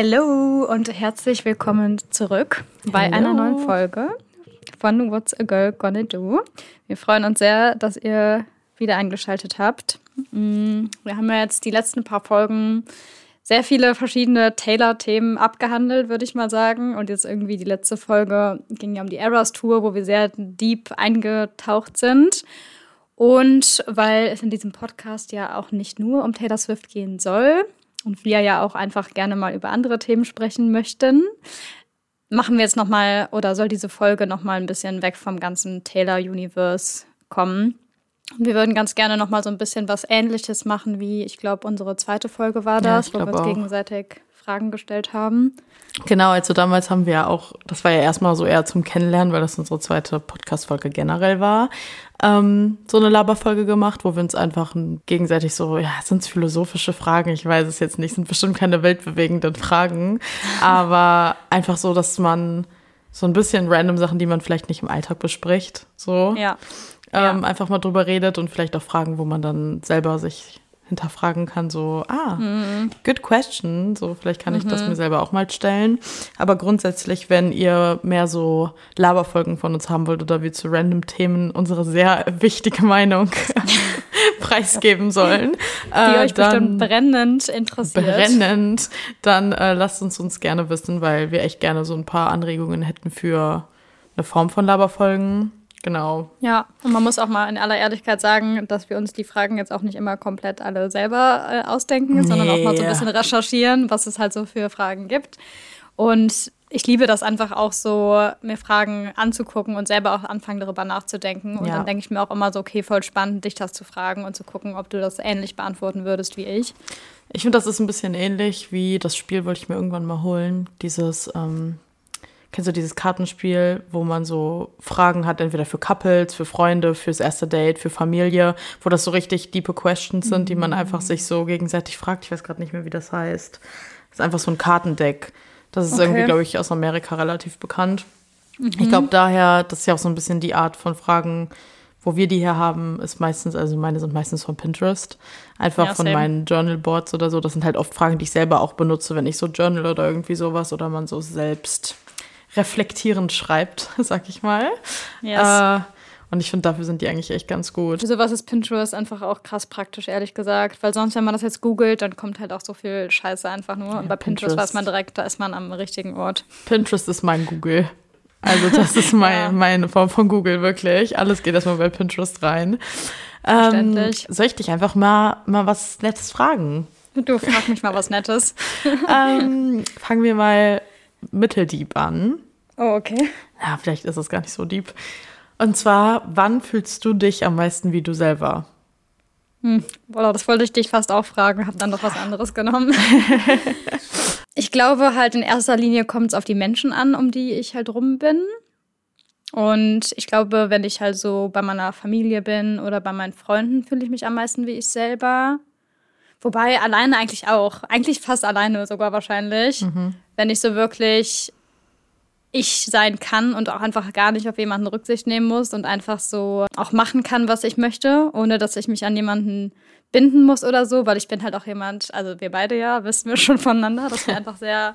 Hallo und herzlich willkommen zurück bei Hello. einer neuen Folge von What's a Girl Gonna Do. Wir freuen uns sehr, dass ihr wieder eingeschaltet habt. Mm, Wir haben ja jetzt die letzten paar Folgen sehr viele verschiedene Taylor-Themen abgehandelt, würde ich mal sagen. Und jetzt irgendwie die letzte Folge ging ja um die Eras Tour, wo wir sehr deep eingetaucht sind. Und weil es in diesem Podcast ja auch nicht nur um Taylor Swift gehen soll und wir ja auch einfach gerne mal über andere Themen sprechen möchten, machen wir jetzt noch mal oder soll diese Folge noch mal ein bisschen weg vom ganzen Taylor Universe kommen. Und Wir würden ganz gerne noch mal so ein bisschen was Ähnliches machen, wie ich glaube unsere zweite Folge war Ja, das, ich wo wir uns gegenseitig Fragen gestellt haben. Genau, also damals haben wir ja auch, das war ja erstmal so eher zum Kennenlernen, weil das unsere zweite Podcast-Folge generell war, ähm, so eine Laberfolge gemacht, wo wir uns einfach gegenseitig so, ja, sind es philosophische Fragen, ich weiß es jetzt nicht, sind bestimmt keine weltbewegenden Fragen, aber einfach so, dass man so ein bisschen random Sachen, die man vielleicht nicht im Alltag bespricht, so Ja. ähm, Ja. einfach mal drüber redet und vielleicht auch Fragen, wo man dann selber sich hinterfragen kann, so, ah, Mhm. good question, so vielleicht kann ich das mir selber auch mal stellen. Aber grundsätzlich, wenn ihr mehr so Laberfolgen von uns haben wollt oder wir zu random Themen unsere sehr wichtige Meinung preisgeben sollen, Die äh, euch bestimmt brennend interessiert. brennend, dann äh, lasst uns uns gerne wissen, weil wir echt gerne so ein paar Anregungen hätten für eine Form von Laberfolgen. Genau. Ja, und man muss auch mal in aller Ehrlichkeit sagen, dass wir uns die Fragen jetzt auch nicht immer komplett alle selber äh, ausdenken, sondern auch mal so ein Nee. bisschen recherchieren, was es halt so für Fragen gibt. Und ich liebe das einfach auch so, mir Fragen anzugucken und selber auch anfangen, darüber nachzudenken. Und Ja. dann denke ich mir auch immer so, okay, voll spannend, dich das zu fragen und zu gucken, ob du das ähnlich beantworten würdest wie ich. Ich finde, das ist ein bisschen ähnlich wie das Spiel, wollte ich mir irgendwann mal holen. Dieses, ähm, kennst du dieses Kartenspiel, wo man so Fragen hat, entweder für Couples, für Freunde, fürs erste Date, für Familie, wo das so richtig diepe Questions sind, die man einfach sich so gegenseitig fragt. Ich weiß gerade nicht mehr, wie das heißt. Das ist einfach so ein Kartendeck. Das ist Okay. irgendwie, glaube ich, aus Amerika relativ bekannt. Ich glaube daher, das ist ja auch so ein bisschen die Art von Fragen, wo wir die her haben, ist meistens, also meine sind meistens von Pinterest. Einfach Ja, von same. meinen Journal-Boards oder so. Das sind halt oft Fragen, die ich selber auch benutze, wenn ich so journal oder irgendwie sowas oder man so selbst reflektierend schreibt, sag ich mal. Yes. Äh, und ich finde, dafür sind die eigentlich echt ganz gut. Für sowas ist Pinterest einfach auch krass praktisch, ehrlich gesagt. Weil sonst, wenn man das jetzt googelt, dann kommt halt auch so viel Scheiße einfach nur. Und bei Pinterest, Pinterest. weiß man direkt, da ist man am richtigen Ort. Pinterest ist mein Google. Also das ist mein, Ja. meine Form von Google, wirklich. Alles geht erstmal bei Pinterest rein. Ähm, soll ich dich einfach mal, mal was Nettes fragen? Du frag mich mal was Nettes. ähm, fangen wir mal mitteldeep an. Oh, okay. Ja, vielleicht ist es gar nicht so deep. Und zwar, wann fühlst du dich am meisten wie du selber? Boah, das wollte ich dich fast auch fragen, hab dann doch was anderes genommen. ich glaube halt in erster Linie kommt es auf die Menschen an, um die ich halt rum bin. Und ich glaube, wenn ich halt so bei meiner Familie bin oder bei meinen Freunden, fühle ich mich am meisten wie ich selber. Wobei alleine eigentlich auch. Eigentlich fast alleine sogar wahrscheinlich. Wenn ich so wirklich ich sein kann und auch einfach gar nicht auf jemanden Rücksicht nehmen muss und einfach so auch machen kann, was ich möchte, ohne dass ich mich an jemanden binden muss oder so, weil ich bin halt auch jemand, also wir beide ja, wissen wir schon voneinander, dass wir einfach sehr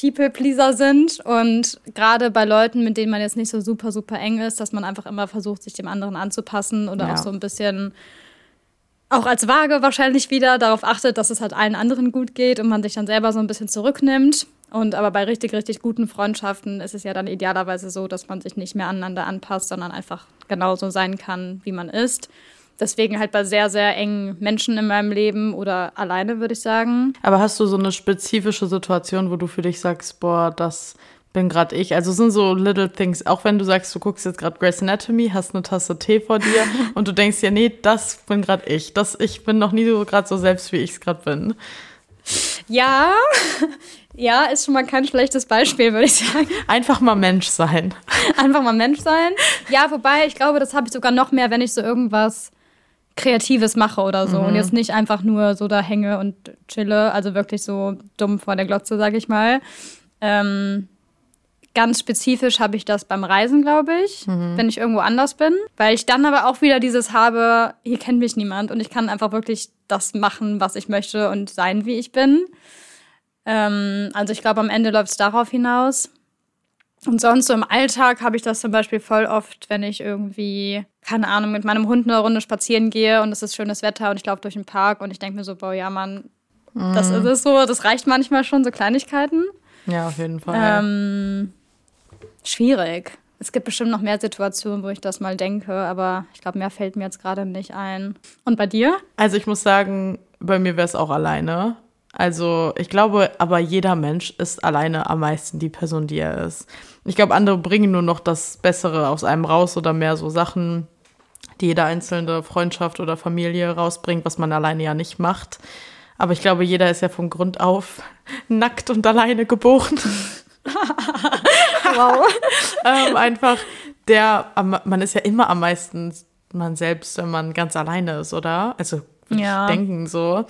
People-Pleaser sind und gerade bei Leuten, mit denen man jetzt nicht so super, super eng ist, dass man einfach immer versucht, sich dem anderen anzupassen oder Ja. auch so ein bisschen auch als Waage wahrscheinlich wieder darauf achtet, dass es halt allen anderen gut geht und man sich dann selber so ein bisschen zurücknimmt. Und aber bei richtig, richtig guten Freundschaften ist es ja dann idealerweise so, dass man sich nicht mehr aneinander anpasst, sondern einfach genauso sein kann, wie man ist. Deswegen halt bei sehr, sehr engen Menschen in meinem Leben oder alleine, würde ich sagen. Aber hast du so eine spezifische Situation, wo du für dich sagst, boah, das bin gerade ich? Also sind so little things, auch wenn du sagst, du guckst jetzt gerade Grey's Anatomy, hast eine Tasse Tee vor dir und du denkst ja, nee, das bin gerade ich. Das, ich bin noch nie so gerade so selbst, wie ich es gerade bin. Ja, ja, ist schon mal kein schlechtes Beispiel, würde ich sagen. Einfach mal Mensch sein. Einfach mal Mensch sein. Ja, wobei, ich glaube, das habe ich sogar noch mehr, wenn ich so irgendwas Kreatives mache oder so. Und jetzt nicht einfach nur so da hänge und chille, also wirklich so dumm vor der Glotze, sag ich mal. Ähm, ganz spezifisch habe ich das beim Reisen, glaube ich, wenn ich irgendwo anders bin. Weil ich dann aber auch wieder dieses habe, hier kennt mich niemand und ich kann einfach wirklich das machen, was ich möchte und sein, wie ich bin. Ähm, also ich glaube, am Ende läuft es darauf hinaus. Und sonst so im Alltag habe ich das zum Beispiel voll oft, wenn ich irgendwie, keine Ahnung, mit meinem Hund eine Runde spazieren gehe und es ist schönes Wetter und ich laufe durch den Park und ich denke mir so, boah, ja, Mann, mm. das ist es so, das reicht manchmal schon, so Kleinigkeiten. Ja, auf jeden Fall. Ähm, schwierig. Es gibt bestimmt noch mehr Situationen, wo ich das mal denke, aber ich glaube, mehr fällt mir jetzt gerade nicht ein. Und bei dir? Also ich muss sagen, bei mir wäre es auch alleine. Also ich glaube, aber jeder Mensch ist alleine am meisten die Person, die er ist. Ich glaube, andere bringen nur noch das Bessere aus einem raus oder mehr so Sachen, die jede einzelne Freundschaft oder Familie rausbringt, was man alleine ja nicht macht. Aber ich glaube, jeder ist ja von Grund auf nackt und alleine geboren. wow. ähm, einfach der, man ist ja immer am meisten man selbst, wenn man ganz alleine ist, oder? Also würde ja. ich denken so.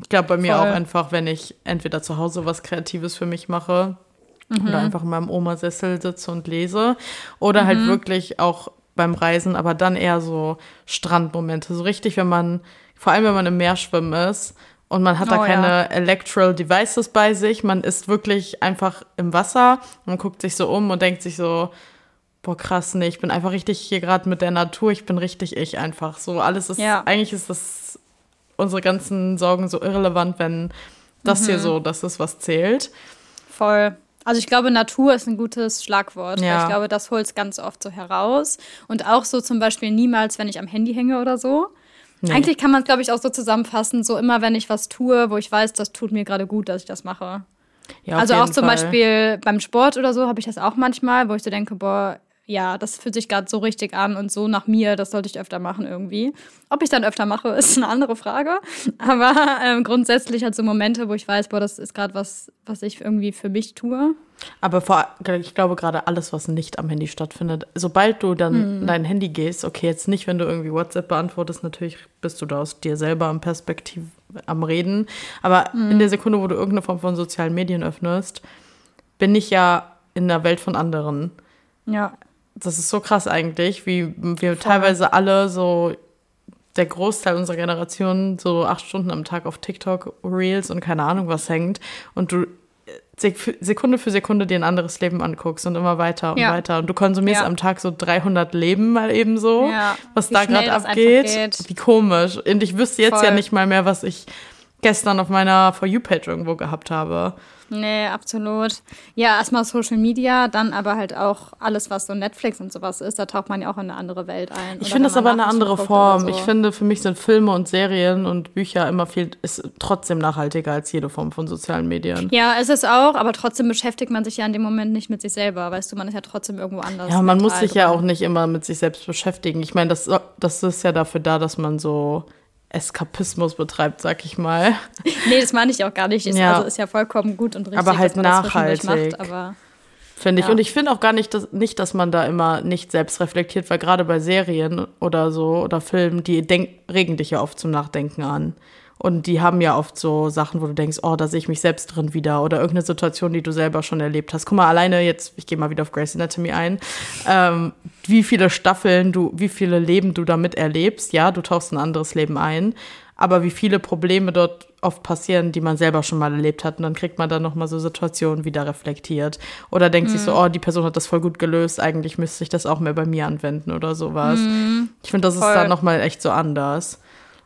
Ich glaube bei mir Voll. auch einfach, wenn ich entweder zu Hause was Kreatives für mich mache mhm. oder einfach in meinem Omasessel sitze und lese oder halt mhm. halt wirklich auch beim Reisen, aber dann eher so Strandmomente. So richtig, wenn man, vor allem wenn man im Meer schwimmen ist und man hat da oh, keine ja. Electoral Devices bei sich, man ist wirklich einfach im Wasser und guckt sich so um und denkt sich so, boah krass, nee, ich bin einfach richtig hier gerade mit der Natur, ich bin richtig ich einfach. So alles ist, ja. eigentlich ist das unsere ganzen Sorgen so irrelevant, wenn das mhm. hier so das ist, was zählt. Voll. Also ich glaube, Natur ist ein gutes Schlagwort. Ja. Ich glaube, das holt es ganz oft so heraus. Und auch so zum Beispiel niemals, wenn ich am Handy hänge oder so. Nee. Eigentlich kann man es, glaube ich, auch so zusammenfassen, so immer, wenn ich was tue, wo ich weiß, das tut mir gerade gut, dass ich das mache. Ja, also auch zum Fall. Beispiel beim Sport oder so habe ich das auch manchmal, wo ich so denke, boah, ja, das fühlt sich gerade so richtig an und so nach mir, das sollte ich öfter machen irgendwie. Ob ich dann öfter mache, ist eine andere Frage. Aber ähm, grundsätzlich halt so Momente, wo ich weiß, boah, das ist gerade was, was ich irgendwie für mich tue. Aber vor, ich glaube gerade alles, was nicht am Handy stattfindet, sobald du dann mhm. dein Handy gehst, okay, jetzt nicht, wenn du irgendwie WhatsApp beantwortest, natürlich bist du da aus dir selber am Perspektiv am Reden. Aber mhm. in der Sekunde, wo du irgendeine Form von sozialen Medien öffnest, bin ich ja in der Welt von anderen. Ja das ist so krass eigentlich, wie wir Voll. teilweise alle so der Großteil unserer Generation so acht Stunden am Tag auf TikTok, Reels und keine Ahnung was hängt und du Sekunde für Sekunde dir ein anderes Leben anguckst und immer weiter und ja. weiter. Und du konsumierst ja. am Tag so 300 Leben mal eben so, ja. was Wie da gerade abgeht. Wie komisch. Und ich wüsste jetzt Voll. ja nicht mal mehr, was ich gestern auf meiner For You-Page irgendwo gehabt habe. Nee, absolut. Ja, erstmal Social Media, dann aber halt auch alles, was so Netflix und sowas ist, da taucht man ja auch in eine andere Welt ein. Ich finde das aber eine andere Form. So. Ich finde, für mich sind Filme und Serien und Bücher immer viel, ist trotzdem nachhaltiger als jede Form von sozialen Medien. Ja, ist es auch, aber trotzdem beschäftigt man sich ja in dem Moment nicht mit sich selber. Weißt du, man ist ja trotzdem irgendwo anders. Ja, man muss sich ja auch nicht immer mit sich selbst beschäftigen. Ich meine, das, das ist ja dafür da, dass man so Eskapismus betreibt, sag ich mal. Nee, das meine ich auch gar nicht. Ist, ja. Also ist ja vollkommen gut und richtig, aber halt nachhaltig. Macht, aber finde ich. Ja. Und ich finde auch gar nicht dass, nicht, dass man da immer nicht selbst reflektiert, weil gerade bei Serien oder so oder Filmen, die denk, regen dich ja oft zum Nachdenken an. Und die haben ja oft so Sachen, wo du denkst, oh, da sehe ich mich selbst drin wieder. Oder irgendeine Situation, die du selber schon erlebt hast. Guck mal, alleine jetzt, ich gehe mal wieder auf Grace Anatomy ein, ähm, wie viele Staffeln du, wie viele Leben du damit erlebst. Ja, du tauchst ein anderes Leben ein. Aber wie viele Probleme dort oft passieren, die man selber schon mal erlebt hat. Und dann kriegt man dann nochmal so Situationen wieder reflektiert. Oder denkt mhm. sich so, mhm. oh, die Person hat das voll gut gelöst, eigentlich müsste ich das auch mehr bei mir anwenden oder sowas. Mhm. Ich finde, das voll. ist dann nochmal echt so anders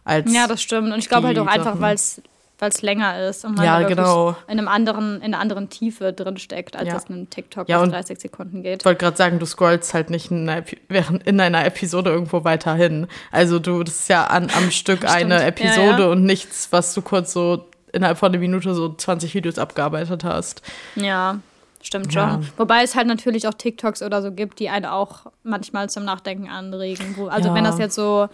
als. Ja, das stimmt. Und ich glaube halt auch einfach, weil es weil es länger ist und man ja, genau. in einem anderen, in einer anderen Tiefe drin steckt, als ja. es in einem TikTok ja, 30 Sekunden geht. Ich wollte gerade sagen, du scrollst halt nicht in einer, in einer Episode irgendwo weiter hin. Also du, das ist ja an, am Stück eine Episode ja, und nichts, was du kurz so innerhalb von einer Minute so 20 Videos abgearbeitet hast. Ja. Stimmt schon. Ja. Wobei es halt natürlich auch TikToks oder so gibt, die einen auch manchmal zum Nachdenken anregen. Also wenn das jetzt so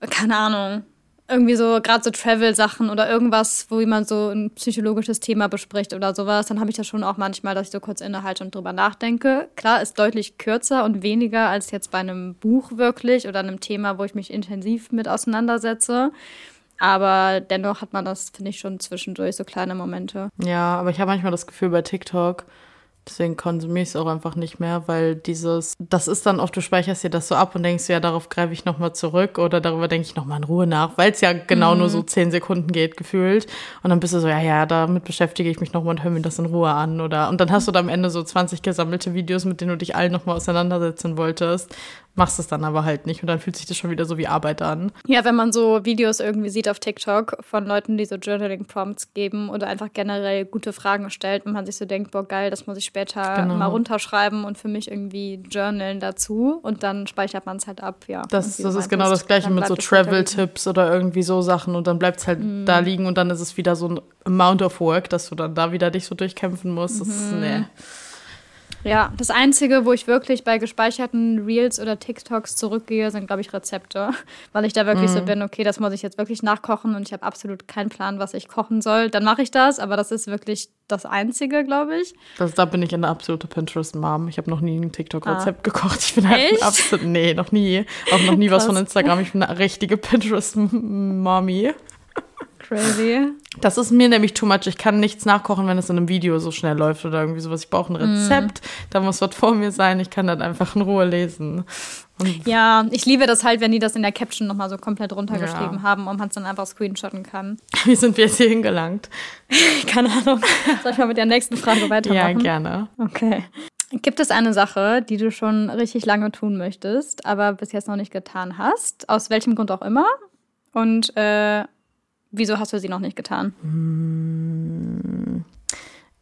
keine Ahnung, irgendwie so gerade so Travel-Sachen oder irgendwas, wo jemand so ein psychologisches Thema bespricht oder sowas, dann habe ich das schon auch manchmal, dass ich so kurz innehalte und drüber nachdenke. Klar, ist deutlich kürzer und weniger als jetzt bei einem Buch wirklich oder einem Thema, wo ich mich intensiv mit auseinandersetze. Aber dennoch hat man das, finde ich, schon zwischendurch so kleine Momente. Ja, aber ich habe manchmal das Gefühl bei TikTok, Deswegen konsumiere ich es auch einfach nicht mehr, weil dieses, das ist dann oft, du speicherst dir das so ab und denkst, ja, darauf greife ich nochmal zurück oder darüber denke ich nochmal in Ruhe nach, weil es ja genau mhm. nur so zehn Sekunden geht, gefühlt. Und dann bist du so, ja, ja, damit beschäftige ich mich nochmal und höre mir das in Ruhe an. Oder und dann hast du da am Ende so 20 gesammelte Videos, mit denen du dich allen nochmal auseinandersetzen wolltest machst es dann aber halt nicht und dann fühlt sich das schon wieder so wie Arbeit an. Ja, wenn man so Videos irgendwie sieht auf TikTok von Leuten, die so Journaling-Prompts geben oder einfach generell gute Fragen stellt und man sich so denkt, boah, geil, das muss ich später genau. mal runterschreiben und für mich irgendwie journalen dazu und dann speichert man es halt ab, ja. Das, das ist genau das gleiche mit so Travel-Tipps oder irgendwie so Sachen und dann bleibt es halt mm. da liegen und dann ist es wieder so ein Amount of Work, dass du dann da wieder dich so durchkämpfen musst. Das ist, mhm. nee. Ja, das Einzige, wo ich wirklich bei gespeicherten Reels oder TikToks zurückgehe, sind, glaube ich, Rezepte. Weil ich da wirklich mhm. so bin, okay, das muss ich jetzt wirklich nachkochen und ich habe absolut keinen Plan, was ich kochen soll. Dann mache ich das, aber das ist wirklich das Einzige, glaube ich. Das, da bin ich eine absolute Pinterest-Mom. Ich habe noch nie ein TikTok-Rezept ah. gekocht. Ich bin halt absolut, nee, noch nie. Auch noch nie was von Instagram. Ich bin eine richtige Pinterest-Mommy. Crazy. Das ist mir nämlich too much. Ich kann nichts nachkochen, wenn es in einem Video so schnell läuft oder irgendwie sowas. Ich brauche ein mm. Rezept, mm. da muss was vor mir sein. Ich kann dann einfach in Ruhe lesen. Und ja, ich liebe das halt, wenn die das in der Caption nochmal so komplett runtergeschrieben ja. haben und man es dann einfach screenshotten kann. Wie sind wir jetzt hier hingelangt? Keine Ahnung. Soll ich mal mit der nächsten Frage weitermachen? Ja, gerne. Okay. Gibt es eine Sache, die du schon richtig lange tun möchtest, aber bis jetzt noch nicht getan hast? Aus welchem Grund auch immer? Und äh, Wieso hast du sie noch nicht getan? Hm.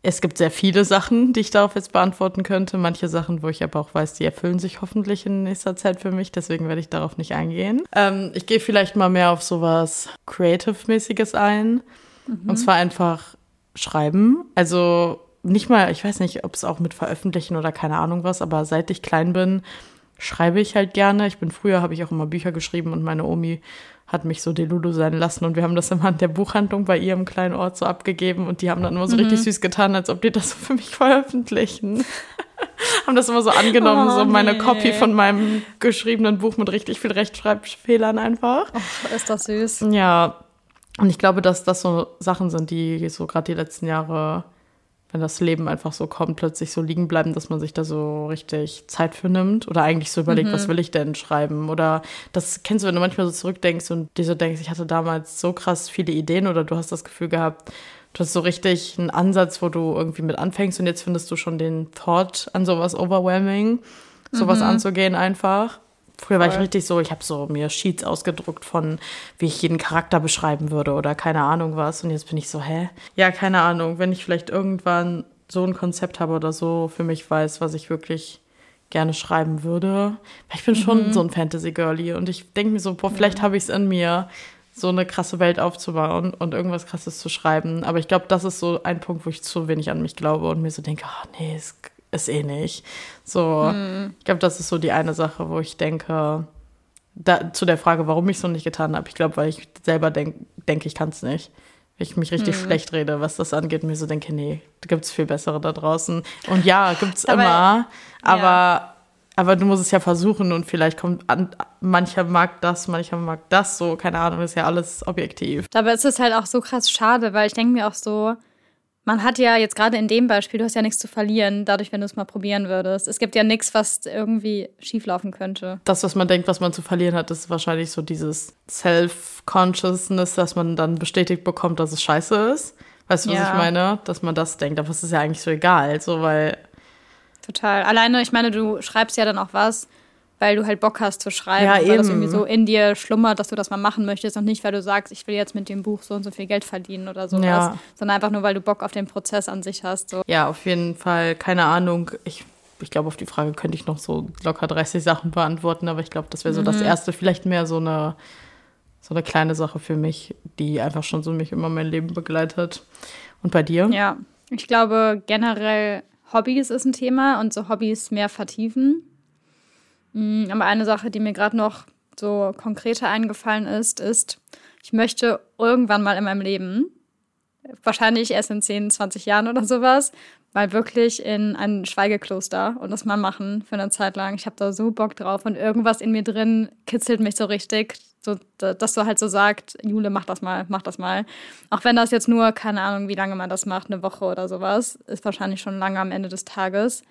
Es gibt sehr viele Sachen, die ich darauf jetzt beantworten könnte. Manche Sachen, wo ich aber auch weiß, die erfüllen sich hoffentlich in nächster Zeit für mich. Deswegen werde ich darauf nicht eingehen. Ähm, ich gehe vielleicht mal mehr auf sowas Creative-mäßiges ein. Mhm. Und zwar einfach schreiben. Also nicht mal, ich weiß nicht, ob es auch mit Veröffentlichen oder keine Ahnung was, aber seit ich klein bin, schreibe ich halt gerne. Ich bin früher, habe ich auch immer Bücher geschrieben und meine Omi hat mich so Delulu sein lassen und wir haben das immer an der Buchhandlung bei ihrem kleinen Ort so abgegeben und die haben dann immer so mhm. richtig süß getan, als ob die das so für mich veröffentlichen. haben das immer so angenommen, oh, so meine nee. Copy von meinem geschriebenen Buch mit richtig viel Rechtschreibfehlern einfach. Och, ist das süß. Ja, und ich glaube, dass das so Sachen sind, die so gerade die letzten Jahre wenn das Leben einfach so kommt, plötzlich so liegen bleiben, dass man sich da so richtig Zeit für nimmt oder eigentlich so überlegt, mhm. was will ich denn schreiben? Oder das kennst du, wenn du manchmal so zurückdenkst und dir so denkst, ich hatte damals so krass viele Ideen oder du hast das Gefühl gehabt, du hast so richtig einen Ansatz, wo du irgendwie mit anfängst und jetzt findest du schon den Thought an sowas overwhelming, sowas mhm. anzugehen einfach. Früher war ich richtig so, ich habe so mir Sheets ausgedruckt von, wie ich jeden Charakter beschreiben würde oder keine Ahnung was. Und jetzt bin ich so, hä? Ja, keine Ahnung. Wenn ich vielleicht irgendwann so ein Konzept habe oder so für mich weiß, was ich wirklich gerne schreiben würde. Weil ich bin schon mhm. so ein Fantasy-Girlie und ich denke mir so, boah, vielleicht ja. habe ich es in mir, so eine krasse Welt aufzubauen und irgendwas krasses zu schreiben. Aber ich glaube, das ist so ein Punkt, wo ich zu wenig an mich glaube und mir so denke, ach nee, es ist eh nicht. So, hm. ich glaube, das ist so die eine Sache, wo ich denke, da, zu der Frage, warum ich es noch nicht getan habe. Ich glaube, weil ich selber denke, denk, ich kann es nicht. Ich mich richtig hm. schlecht rede, was das angeht, und mir so denke, nee, da gibt es viel bessere da draußen. Und ja, gibt es immer, aber, ja. aber du musst es ja versuchen und vielleicht kommt an, mancher mag das, mancher mag das so, keine Ahnung, ist ja alles objektiv. Dabei ist es halt auch so krass schade, weil ich denke mir auch so, man hat ja jetzt gerade in dem Beispiel, du hast ja nichts zu verlieren, dadurch, wenn du es mal probieren würdest. Es gibt ja nichts, was irgendwie schieflaufen könnte. Das, was man denkt, was man zu verlieren hat, ist wahrscheinlich so dieses Self-Consciousness, dass man dann bestätigt bekommt, dass es scheiße ist. Weißt du, was ja. ich meine? Dass man das denkt, aber es ist ja eigentlich so egal, so weil. Total. Alleine, ich meine, du schreibst ja dann auch was, weil du halt Bock hast zu schreiben, ja, weil eben. das irgendwie so in dir schlummert, dass du das mal machen möchtest und nicht, weil du sagst, ich will jetzt mit dem Buch so und so viel Geld verdienen oder sowas, ja. sondern einfach nur, weil du Bock auf den Prozess an sich hast. So. Ja, auf jeden Fall, keine Ahnung. Ich, ich glaube, auf die Frage könnte ich noch so locker 30 Sachen beantworten, aber ich glaube, das wäre so mhm. das Erste. Vielleicht mehr so eine, so eine kleine Sache für mich, die einfach schon so mich immer mein Leben begleitet. Und bei dir? Ja, ich glaube generell Hobbys ist ein Thema und so Hobbys mehr vertiefen. Mm, aber eine Sache, die mir gerade noch so konkreter eingefallen ist, ist, ich möchte irgendwann mal in meinem Leben, wahrscheinlich erst in 10, 20 Jahren oder sowas, mal wirklich in ein Schweigekloster und das mal machen für eine Zeit lang. Ich habe da so Bock drauf und irgendwas in mir drin kitzelt mich so richtig, So, dass du halt so sagst, Jule, mach das mal, mach das mal. Auch wenn das jetzt nur, keine Ahnung, wie lange man das macht, eine Woche oder sowas, ist wahrscheinlich schon lange am Ende des Tages.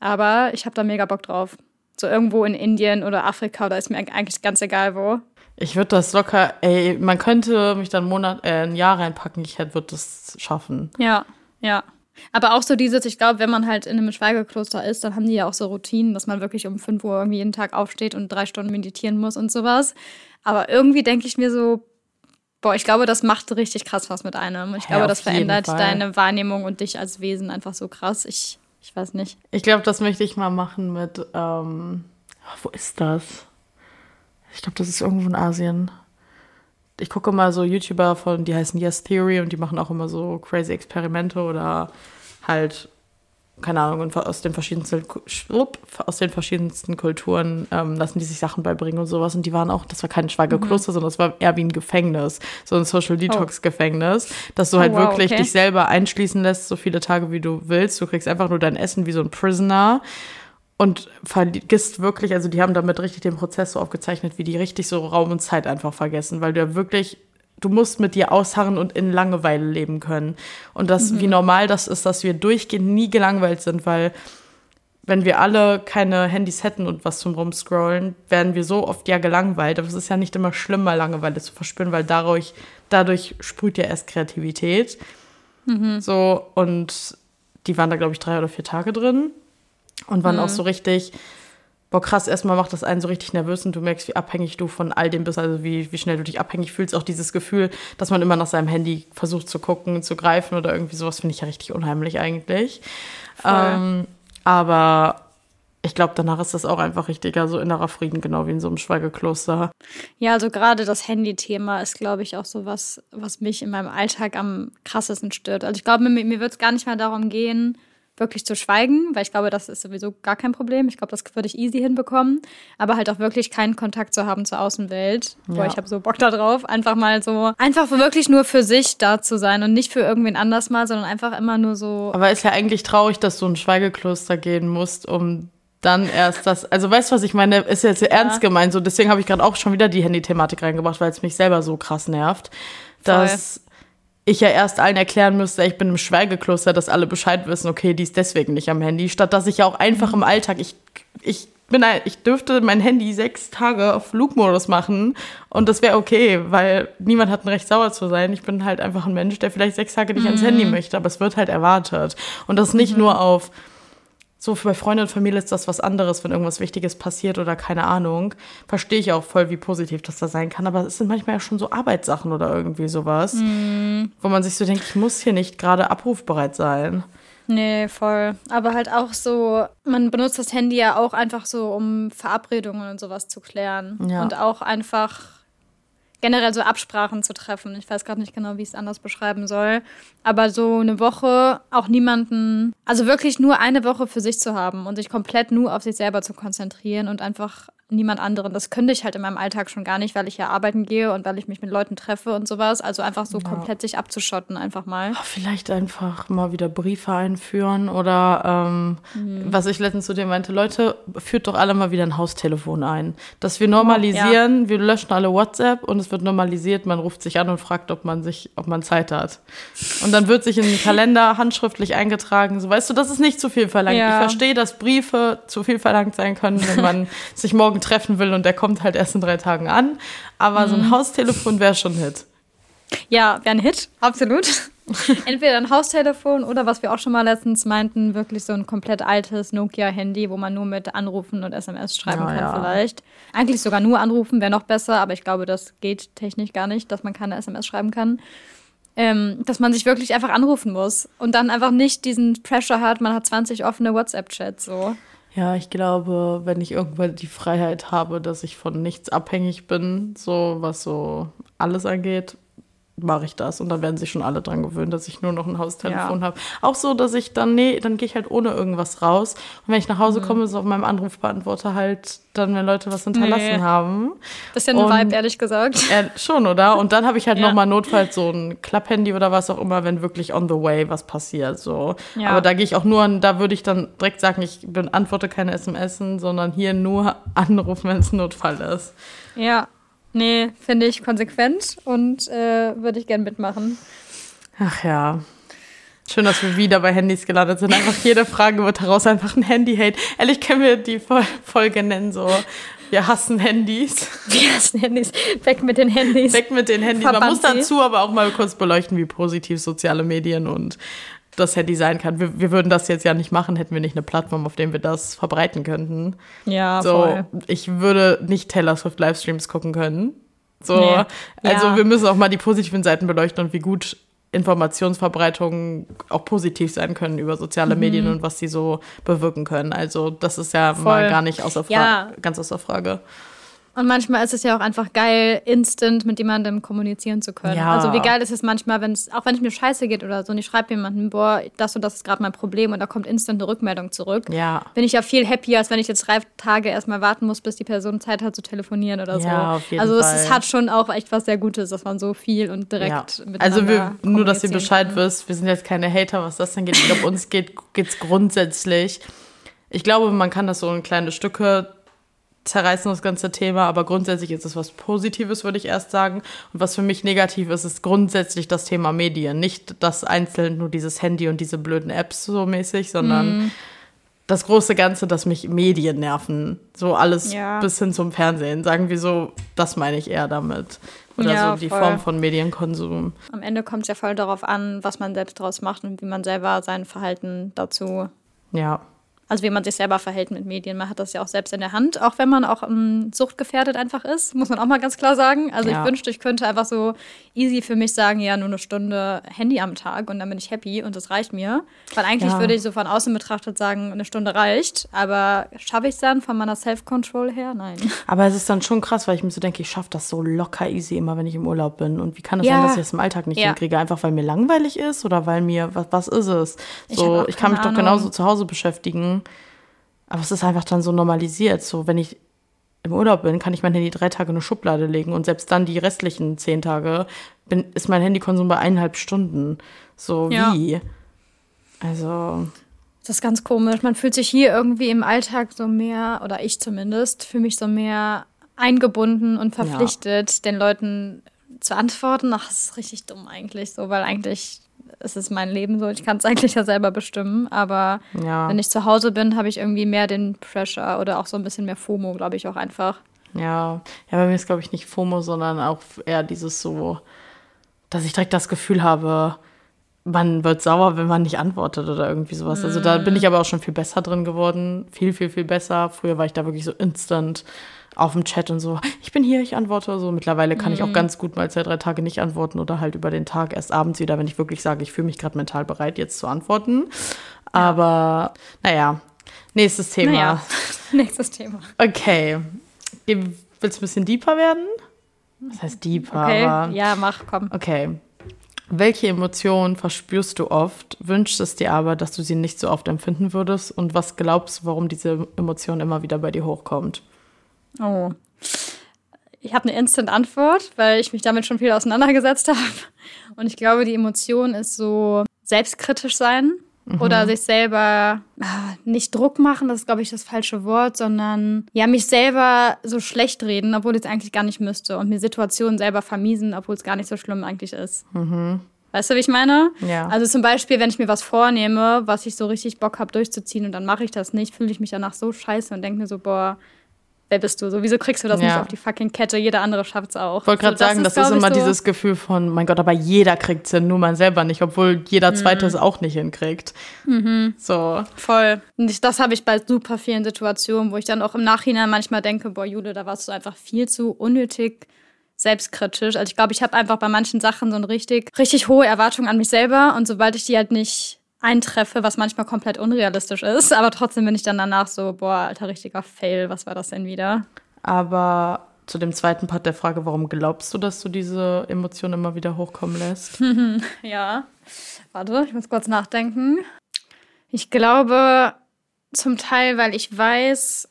Aber ich habe da mega Bock drauf. So irgendwo in Indien oder Afrika oder ist mir eigentlich ganz egal wo. Ich würde das locker, ey, man könnte mich dann Monat, äh, ein Jahr reinpacken, ich würde das schaffen. Ja, ja. Aber auch so dieses, ich glaube, wenn man halt in einem Schweigekloster ist, dann haben die ja auch so Routinen, dass man wirklich um 5 Uhr irgendwie jeden Tag aufsteht und drei Stunden meditieren muss und sowas. Aber irgendwie denke ich mir so, boah, ich glaube, das macht richtig krass was mit einem. Ich ja, glaube, das verändert deine Wahrnehmung und dich als Wesen einfach so krass. Ich, ich weiß nicht. Ich glaube, das möchte ich mal machen mit, ähm, wo ist das? Ich glaube, das ist irgendwo in Asien ich gucke immer so YouTuber von, die heißen Yes Theory und die machen auch immer so crazy Experimente oder halt, keine Ahnung, aus den verschiedensten, aus den verschiedensten Kulturen ähm, lassen die sich Sachen beibringen und sowas. Und die waren auch, das war kein Schweigekloster, mhm. sondern das war eher wie ein Gefängnis, so ein Social oh. Detox-Gefängnis, dass du halt oh, wow, wirklich okay. dich selber einschließen lässt, so viele Tage wie du willst. Du kriegst einfach nur dein Essen wie so ein Prisoner und vergisst wirklich, also die haben damit richtig den Prozess so aufgezeichnet, wie die richtig so Raum und Zeit einfach vergessen, weil du ja wirklich, du musst mit dir ausharren und in Langeweile leben können. Und das, mhm. wie normal das ist, dass wir durchgehend nie gelangweilt sind, weil wenn wir alle keine Handys hätten und was zum Rumscrollen, werden wir so oft ja gelangweilt. Aber es ist ja nicht immer schlimm, mal Langeweile zu verspüren, weil dadurch, dadurch sprüht ja erst Kreativität. Mhm. So, und die waren da, glaube ich, drei oder vier Tage drin. Und waren mhm. auch so richtig, boah, krass, erstmal macht das einen so richtig nervös und du merkst, wie abhängig du von all dem bist, also wie, wie schnell du dich abhängig fühlst. Auch dieses Gefühl, dass man immer nach seinem Handy versucht zu gucken, zu greifen oder irgendwie sowas, finde ich ja richtig unheimlich eigentlich. Ähm, aber ich glaube, danach ist das auch einfach richtiger, so innerer Frieden, genau wie in so einem Schweigekloster. Ja, also gerade das Handy-Thema ist, glaube ich, auch so was, was mich in meinem Alltag am krassesten stört. Also ich glaube, mir, mir wird es gar nicht mehr darum gehen, wirklich zu schweigen, weil ich glaube, das ist sowieso gar kein Problem. Ich glaube, das würde ich easy hinbekommen. Aber halt auch wirklich keinen Kontakt zu haben zur Außenwelt. Ja. Boah, ich habe so Bock da drauf. Einfach mal so, einfach wirklich nur für sich da zu sein und nicht für irgendwen anders mal, sondern einfach immer nur so. Aber ist ja eigentlich traurig, dass du in ein Schweigekloster gehen musst, um dann erst das, also weißt du, was ich meine, ist jetzt ja. ernst gemeint, so deswegen habe ich gerade auch schon wieder die Handy-Thematik reingebracht, weil es mich selber so krass nervt, dass ich ja erst allen erklären müsste, ich bin im Schweigekloster, dass alle Bescheid wissen, okay, die ist deswegen nicht am Handy, statt dass ich ja auch einfach im Alltag, ich, ich bin ich dürfte mein Handy sechs Tage auf Flugmodus machen und das wäre okay, weil niemand hat ein Recht sauer zu sein. Ich bin halt einfach ein Mensch, der vielleicht sechs Tage nicht mhm. ans Handy möchte, aber es wird halt erwartet. Und das nicht mhm. nur auf so bei Freunden und Familie ist das was anderes, wenn irgendwas Wichtiges passiert oder keine Ahnung. Verstehe ich auch voll, wie positiv das da sein kann. Aber es sind manchmal ja schon so Arbeitssachen oder irgendwie sowas, mm. wo man sich so denkt, ich muss hier nicht gerade abrufbereit sein. Nee, voll. Aber halt auch so, man benutzt das Handy ja auch einfach so, um Verabredungen und sowas zu klären. Ja. Und auch einfach generell so Absprachen zu treffen. Ich weiß gerade nicht genau, wie ich es anders beschreiben soll. Aber so eine Woche auch niemanden, also wirklich nur eine Woche für sich zu haben und sich komplett nur auf sich selber zu konzentrieren und einfach niemand anderen. Das könnte ich halt in meinem Alltag schon gar nicht, weil ich ja arbeiten gehe und weil ich mich mit Leuten treffe und sowas. Also einfach so ja. komplett sich abzuschotten, einfach mal. Vielleicht einfach mal wieder Briefe einführen oder ähm, mhm. was ich letztens zu dir meinte, Leute, führt doch alle mal wieder ein Haustelefon ein. Dass wir normalisieren, ja. wir löschen alle WhatsApp und es wird normalisiert, man ruft sich an und fragt, ob man sich, ob man Zeit hat. Und dann wird sich in den Kalender handschriftlich eingetragen. So weißt du, das ist nicht zu viel verlangt. Ja. Ich verstehe, dass Briefe zu viel verlangt sein können, wenn man sich morgen morgen treffen will und der kommt halt erst in drei Tagen an. Aber mhm. so ein mhm. Haustelefon wäre schon ein Hit. Ja, wäre ein Hit, absolut. Entweder ein Haustelefon oder was wir auch schon mal letztens meinten, wirklich so ein komplett altes Nokia-Handy, wo man nur mit Anrufen und SMS schreiben ja, kann ja. vielleicht. Eigentlich sogar nur anrufen wäre noch besser, aber ich glaube, das geht technisch gar nicht, dass man keine SMS schreiben kann. Ähm, dass man sich wirklich einfach anrufen muss und dann einfach nicht diesen Pressure hat, man hat 20 offene WhatsApp-Chats so. Ja, ich glaube, wenn ich irgendwann die Freiheit habe, dass ich von nichts abhängig bin, so was so alles angeht, mache ich das. Und dann werden sich schon alle dran gewöhnen, dass ich nur noch ein Haustelefon ja. habe. Auch so, dass ich dann, nee, dann gehe ich halt ohne irgendwas raus. Und wenn ich nach Hause mhm. komme, ist auf meinem Anrufbeantworter halt dann, wenn Leute was hinterlassen nee. haben. Bisschen ein Vibe, ehrlich gesagt. Ja, schon, oder? Und dann habe ich halt ja. nochmal notfalls so ein Klapphandy oder was auch immer, wenn wirklich on the way was passiert. So. Ja. Aber da gehe ich auch nur, da würde ich dann direkt sagen, ich antworte keine SMS, sondern hier nur anrufen, wenn es Notfall ist. Ja, Nee, finde ich konsequent und äh, würde ich gern mitmachen. Ach ja. Schön, dass wir wieder bei Handys gelandet sind. Einfach jede Frage wird daraus einfach ein Handy-Hate. Ehrlich können wir die Folge nennen so. Wir hassen Handys. Wir hassen Handys. Weg mit den Handys. Weg mit den Handys. Man muss dazu aber auch mal kurz beleuchten, wie positiv soziale Medien und das Handy sein kann. Wir, wir, würden das jetzt ja nicht machen, hätten wir nicht eine Plattform, auf der wir das verbreiten könnten. Ja, so, voll. Ich würde nicht Taylor Swift Livestreams gucken können. So, nee. also ja. wir müssen auch mal die positiven Seiten beleuchten und wie gut Informationsverbreitung auch positiv sein können über soziale mhm. Medien und was sie so bewirken können. Also das ist ja Voll. mal gar nicht außer Fra ja. ganz außer Frage. Und manchmal ist es ja auch einfach geil, instant mit jemandem kommunizieren zu können. Ja. Also wie geil ist es manchmal, wenn es, auch wenn es mir scheiße geht oder so, und ich schreibe jemandem, boah, das und das ist gerade mein Problem und da kommt instant eine Rückmeldung zurück. Ja. Bin ich ja viel happier, als wenn ich jetzt drei Tage erstmal warten muss, bis die Person Zeit hat zu telefonieren oder so. Ja, auf jeden also Fall. es, hat schon auch echt was sehr Gutes, dass man so viel und direkt ja. miteinander Also wir, nur, dass ihr Bescheid wisst, wir sind jetzt keine Hater, was das denn geht. Ich glaube, uns geht es grundsätzlich. Ich glaube, man kann das so in kleine Stücke zerreißen, das ganze Thema, aber grundsätzlich ist es was Positives, würde ich erst sagen. Und was für mich negativ ist, ist grundsätzlich das Thema Medien. Nicht das einzeln nur dieses Handy und diese blöden Apps so mäßig, sondern mm. das große Ganze, dass mich Medien nerven. So alles ja. bis hin zum Fernsehen. Sagen wir so, das meine ich eher damit. Oder ja, so die voll. Form von Medienkonsum. Am Ende kommt es ja voll darauf an, was man selbst daraus macht und wie man selber sein Verhalten dazu ja. Also wie man sich selber verhält mit Medien. Man hat das ja auch selbst in der Hand, auch wenn man auch um, ähm, suchtgefährdet einfach ist, muss man auch mal ganz klar sagen. Also ja. ich wünschte, ich könnte einfach so easy für mich sagen, ja, nur eine Stunde Handy am Tag und dann bin ich happy und das reicht mir. Weil eigentlich ja. würde ich so von außen betrachtet sagen, eine Stunde reicht. Aber schaffe ich es dann von meiner Self-Control her? Nein. Aber es ist dann schon krass, weil ich mir so denke, ich schaffe das so locker easy immer, wenn ich im Urlaub bin. Und wie kann es ja. sein, dass ich das im Alltag nicht hinkriege? Einfach weil mir langweilig ist oder weil mir, was, was ist es? So, ich, ich kann mich Ahnung. doch genauso zu Hause beschäftigen. Aber es ist einfach dann so normalisiert. So, wenn ich im Urlaub bin, kann ich mein Handy drei Tage in eine Schublade legen und selbst dann die restlichen zehn Tage bin, ist mein Handykonsum bei eineinhalb Stunden. So ja. wie? Also. Das ist ganz komisch. Man fühlt sich hier irgendwie im Alltag so mehr, oder ich zumindest, fühle mich so mehr eingebunden und verpflichtet, ja. den Leuten zu antworten. Ach, das ist richtig dumm eigentlich so, weil eigentlich es ist mein Leben so, ich kann es eigentlich ja selber bestimmen, aber ja. wenn ich zu Hause bin, habe ich irgendwie mehr den Pressure oder auch so ein bisschen mehr FOMO, glaube ich auch einfach. Ja, ja, bei mir ist glaube ich nicht FOMO, sondern auch eher dieses so, dass ich direkt das Gefühl habe, man wird sauer, wenn man nicht antwortet oder irgendwie sowas. Also da bin ich aber auch schon viel besser drin geworden, viel, viel, viel besser. Früher war ich da wirklich so instant auf dem Chat und so, ich bin hier, ich antworte. So mittlerweile kann mhm. ich auch mhm. ganz gut mal zwei, drei Tage nicht antworten oder halt über den Tag erst abends wieder, wenn ich wirklich sage, ich fühle mich gerade mental bereit, jetzt zu antworten. Aber naja, nächstes Thema. Naja. nächstes Thema. Okay. Willst du ein bisschen deeper werden? Was heißt deeper? Okay. ja, mach, komm. Okay. Welche Emotionen verspürst du oft, wünschst es dir aber, dass du sie nicht so oft empfinden würdest? Und was glaubst du, warum diese Emotion immer wieder bei dir hochkommt? Oh. Ich habe eine Instant-Antwort, weil ich mich damit schon viel auseinandergesetzt habe. Und ich glaube, die Emotion ist so selbstkritisch sein mhm. oder sich selber ah, nicht Druck machen, das ist, glaube ich, das falsche Wort, sondern ja, mich selber so schlecht reden, obwohl ich es eigentlich gar nicht müsste und mir Situationen selber vermiesen, obwohl es gar nicht so schlimm eigentlich ist. Mhm. Weißt du, wie ich meine? Ja. Also zum Beispiel, wenn ich mir was vornehme, was ich so richtig Bock habe durchzuziehen und dann mache ich das nicht, fühle ich mich danach so scheiße und denke mir so, boah, wer bist du? So, wieso kriegst du das ja. nicht auf die fucking Kette? Jeder andere schafft es auch. Ich wollte gerade so, sagen, das ist, das ist immer so dieses Gefühl von, mein Gott, aber jeder kriegt es hin, nur man selber nicht, obwohl jeder Zweite mhm. es auch nicht hinkriegt. Mhm. So. Voll. Und ich, das habe ich bei super vielen Situationen, wo ich dann auch im Nachhinein manchmal denke, boah, Jule, da warst du einfach viel zu unnötig selbstkritisch. Also ich glaube, ich habe einfach bei manchen Sachen so eine richtig, richtig hohe Erwartung an mich selber und sobald ich die halt nicht eintreffe, was manchmal komplett unrealistisch ist. Aber trotzdem bin ich dann danach so, boah, alter, richtiger Fail, was war das denn wieder? Aber zu dem zweiten Part der Frage, warum glaubst du, dass du diese Emotionen immer wieder hochkommen lässt? ja, warte, ich muss kurz nachdenken. Ich glaube zum Teil, weil ich weiß,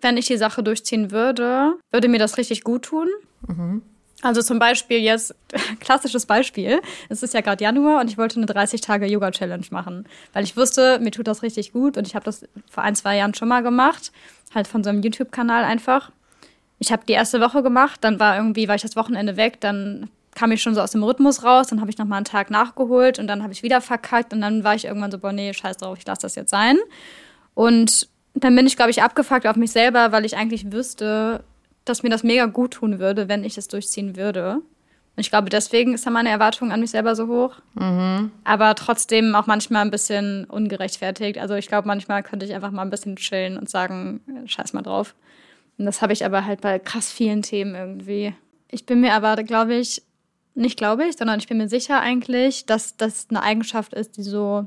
wenn ich die Sache durchziehen würde, würde mir das richtig gut tun. Mhm. Also zum Beispiel jetzt, klassisches Beispiel, es ist ja gerade Januar und ich wollte eine 30-Tage-Yoga-Challenge machen, weil ich wusste, mir tut das richtig gut und ich habe das vor ein, zwei Jahren schon mal gemacht, halt von so einem YouTube-Kanal einfach. ich habe die erste Woche gemacht, dann war irgendwie, war ich das Wochenende weg, dann kam ich schon so aus dem Rhythmus raus, dann habe ich noch mal einen Tag nachgeholt und dann habe ich wieder verkackt und dann war ich irgendwann so, boah, nee, scheiß drauf, ich lasse das jetzt sein. Und dann bin ich, glaube ich, abgefuckt auf mich selber, weil ich eigentlich wüsste, dass mir das mega gut tun würde, wenn ich das durchziehen würde. Und ich glaube, deswegen ist da meine Erwartung an mich selber so hoch. Mhm. Aber trotzdem auch manchmal ein bisschen ungerechtfertigt. Also ich glaube, manchmal könnte ich einfach mal ein bisschen chillen und sagen, scheiß mal drauf. Und das habe ich aber halt bei krass vielen Themen irgendwie. Ich bin mir aber, glaube ich, nicht glaube ich, sondern ich bin mir sicher eigentlich, dass das eine Eigenschaft ist, die so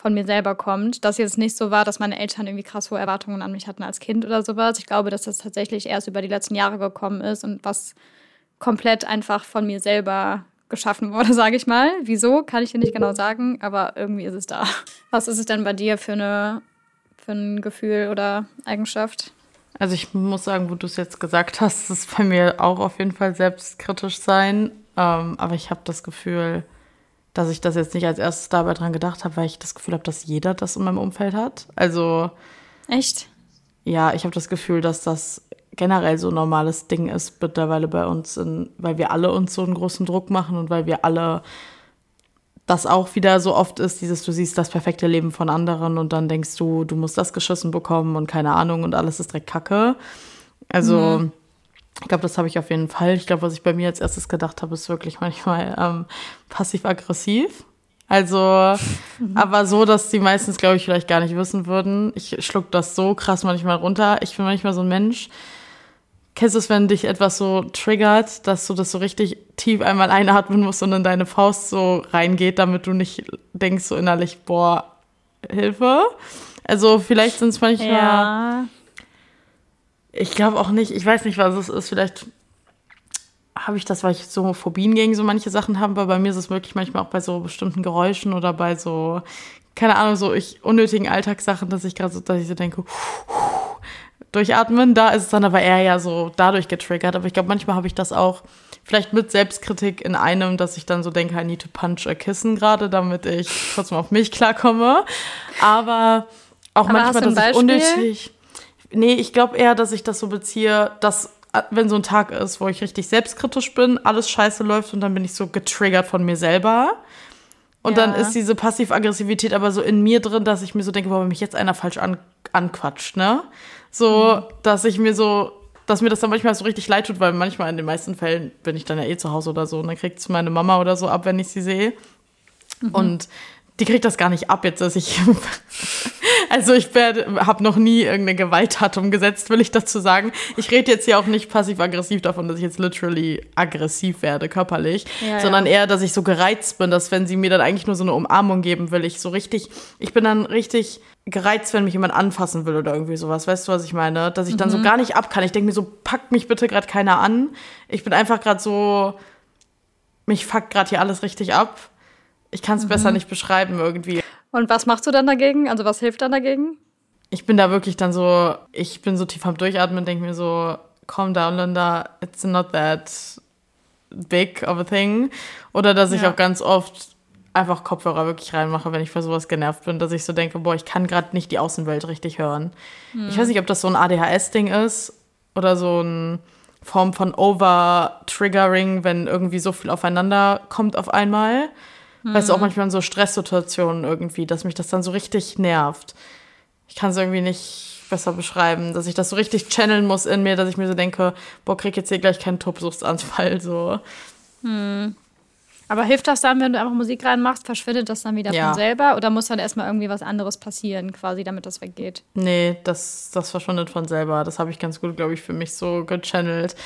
von mir selber kommt. Dass jetzt nicht so war, dass meine Eltern irgendwie krass hohe Erwartungen an mich hatten als Kind oder sowas. Ich glaube, dass das tatsächlich erst über die letzten Jahre gekommen ist und was komplett einfach von mir selber geschaffen wurde, sage ich mal. Wieso, kann ich dir nicht genau sagen, aber irgendwie ist es da. Was ist es denn bei dir für, eine, für ein Gefühl oder Eigenschaft? Also ich muss sagen, wo du es jetzt gesagt hast, ist bei mir auch auf jeden Fall selbstkritisch sein. Ähm, aber ich habe das Gefühl, dass ich das jetzt nicht als erstes dabei dran gedacht habe, weil ich das Gefühl habe, dass jeder das in meinem Umfeld hat. Also. Echt? Ja, ich habe das Gefühl, dass das generell so ein normales Ding ist mittlerweile bei uns, in, weil wir alle uns so einen großen Druck machen und weil wir alle das auch wieder so oft ist, dieses, du siehst das perfekte Leben von anderen und dann denkst du, du musst das geschissen bekommen und keine Ahnung und alles ist direkt Kacke. Also, mhm. Ich glaube, das habe ich auf jeden Fall. Ich glaube, was ich bei mir als erstes gedacht habe, ist wirklich manchmal ähm, passiv-aggressiv. Also, mhm. aber so, dass die meistens, glaube ich, vielleicht gar nicht wissen würden. Ich schluck das so krass manchmal runter. Ich bin manchmal so ein Mensch, Kennst du es, wenn dich etwas so triggert, dass du das so richtig tief einmal einatmen musst und in deine Faust so reingeht, damit du nicht denkst so innerlich, boah, Hilfe? Also vielleicht sind es manchmal. Ja. Ich glaube auch nicht, ich weiß nicht, was es ist. Vielleicht habe ich das, weil ich so Phobien gegen so manche Sachen habe, aber bei mir ist es wirklich manchmal auch bei so bestimmten Geräuschen oder bei so, keine Ahnung, so ich, unnötigen Alltagssachen, dass ich gerade so, dass ich so denke, durchatmen. Da ist es dann aber eher ja so dadurch getriggert. Aber ich glaube, manchmal habe ich das auch vielleicht mit Selbstkritik in einem, dass ich dann so denke, I need to punch a kissen gerade, damit ich trotzdem auf mich klarkomme. Aber auch aber manchmal, dass ich unnötig. Nee, ich glaube eher, dass ich das so beziehe, dass wenn so ein Tag ist, wo ich richtig selbstkritisch bin, alles scheiße läuft und dann bin ich so getriggert von mir selber. Und ja. dann ist diese Passiv-Aggressivität aber so in mir drin, dass ich mir so denke, boah, wenn mich jetzt einer falsch an, anquatscht, ne? So, mhm. dass ich mir so, dass mir das dann manchmal so richtig leid tut, weil manchmal in den meisten Fällen bin ich dann ja eh zu Hause oder so und dann kriegt es meine Mama oder so ab, wenn ich sie sehe. Mhm. Und die kriegt das gar nicht ab jetzt, dass ich. Also ich habe noch nie irgendeine Gewalttat umgesetzt, will ich dazu sagen. Ich rede jetzt hier auch nicht passiv-aggressiv davon, dass ich jetzt literally aggressiv werde, körperlich, ja, sondern ja. eher, dass ich so gereizt bin, dass wenn sie mir dann eigentlich nur so eine Umarmung geben will, ich so richtig, ich bin dann richtig gereizt, wenn mich jemand anfassen will oder irgendwie sowas. Weißt du, was ich meine? Dass ich dann mhm. so gar nicht ab kann. Ich denke mir so, packt mich bitte gerade keiner an. Ich bin einfach gerade so, mich fuckt gerade hier alles richtig ab. Ich kann es mhm. besser nicht beschreiben irgendwie. Und was machst du dann dagegen? Also was hilft dann dagegen? Ich bin da wirklich dann so, ich bin so tief am Durchatmen und denke mir so, calm down, Linda, it's not that big of a thing. Oder dass ich auch ganz oft einfach Kopfhörer wirklich reinmache, wenn ich für sowas genervt bin, dass ich so denke, boah, ich kann gerade nicht die Außenwelt richtig hören. Hm. Ich weiß nicht, ob das so ein ADHS-Ding ist oder so eine Form von Over-Triggering, wenn irgendwie so viel aufeinander kommt auf einmal. Hm. Weißt du, auch mhm. manchmal in so Stresssituationen irgendwie, dass mich das dann so richtig nervt. Ich kann es irgendwie nicht besser beschreiben, dass ich das so richtig channeln muss in mir, dass ich mir so denke, boah, krieg jetzt hier gleich keinen Tobsuchtsanfall, so. Hm. Aber hilft das dann, wenn du einfach Musik reinmachst, verschwindet das dann wieder ja. von selber? Oder muss dann erstmal irgendwie was anderes passieren, quasi, damit das weggeht? Nee, das, das verschwindet von selber. Das habe ich ganz gut, glaube ich, für mich so gechannelt.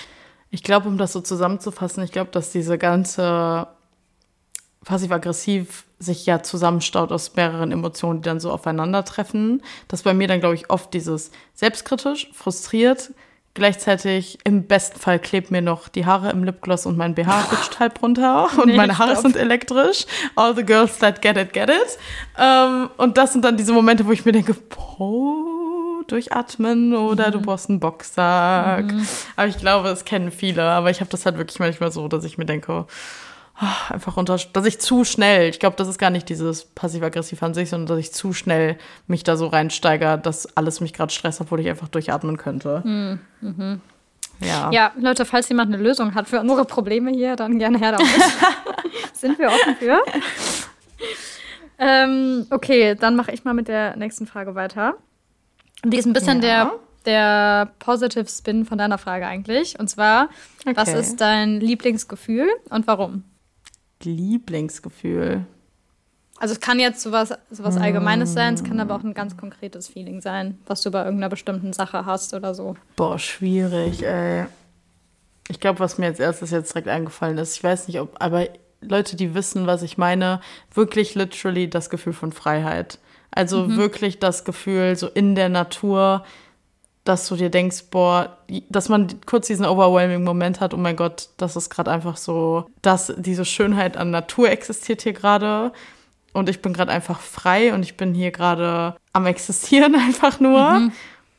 Ich glaube, um das so zusammenzufassen, ich glaube, dass diese ganze passiv-aggressiv sich ja zusammenstaut aus mehreren Emotionen, die dann so aufeinandertreffen. Das bei mir dann, glaube ich, oft dieses selbstkritisch, frustriert, Gleichzeitig im besten Fall klebt mir noch die Haare im Lipgloss und mein BH rutscht halb runter und nee, meine Haare sind elektrisch. All the girls that get it, get it. Ähm, und das sind dann diese Momente, wo ich mir denke, boah, durchatmen oder mhm. du brauchst einen Boxsack. Mhm. Aber ich glaube, es kennen viele. Aber ich habe das halt wirklich manchmal so, dass ich mir denke, Ah, einfach runter, dass ich zu schnell, ich glaube, das ist gar nicht dieses passiv-aggressiv an sich, sondern dass ich zu schnell mich da so reinsteige, dass alles mich gerade stresst, obwohl ich einfach durchatmen könnte. Hm, mhm. Ja. Ja, Leute, falls jemand eine Lösung hat für unsere Probleme hier, dann gerne her damit. Sind wir offen für. Ähm, okay, dann mache ich mal mit der nächsten Frage weiter. Die ist ein bisschen Ja. der, der Positive Spin von deiner Frage eigentlich. Und zwar, was Okay. ist dein Lieblingsgefühl und warum? Lieblingsgefühl. Also es kann jetzt sowas, sowas Allgemeines sein, es kann aber auch ein ganz konkretes Feeling sein, was du bei irgendeiner bestimmten Sache hast oder so. Boah, schwierig, ey. Ich glaube, was mir als erstes jetzt direkt eingefallen ist, ich weiß nicht, ob, aber Leute, die wissen, was ich meine, wirklich literally das Gefühl von Freiheit. Also wirklich das Gefühl, so in der Natur, dass du dir denkst, boah, dass man kurz diesen overwhelming Moment hat, oh mein Gott, das ist gerade einfach so, dass diese Schönheit an Natur existiert hier gerade. Und ich bin gerade einfach frei und ich bin hier gerade am existieren einfach nur.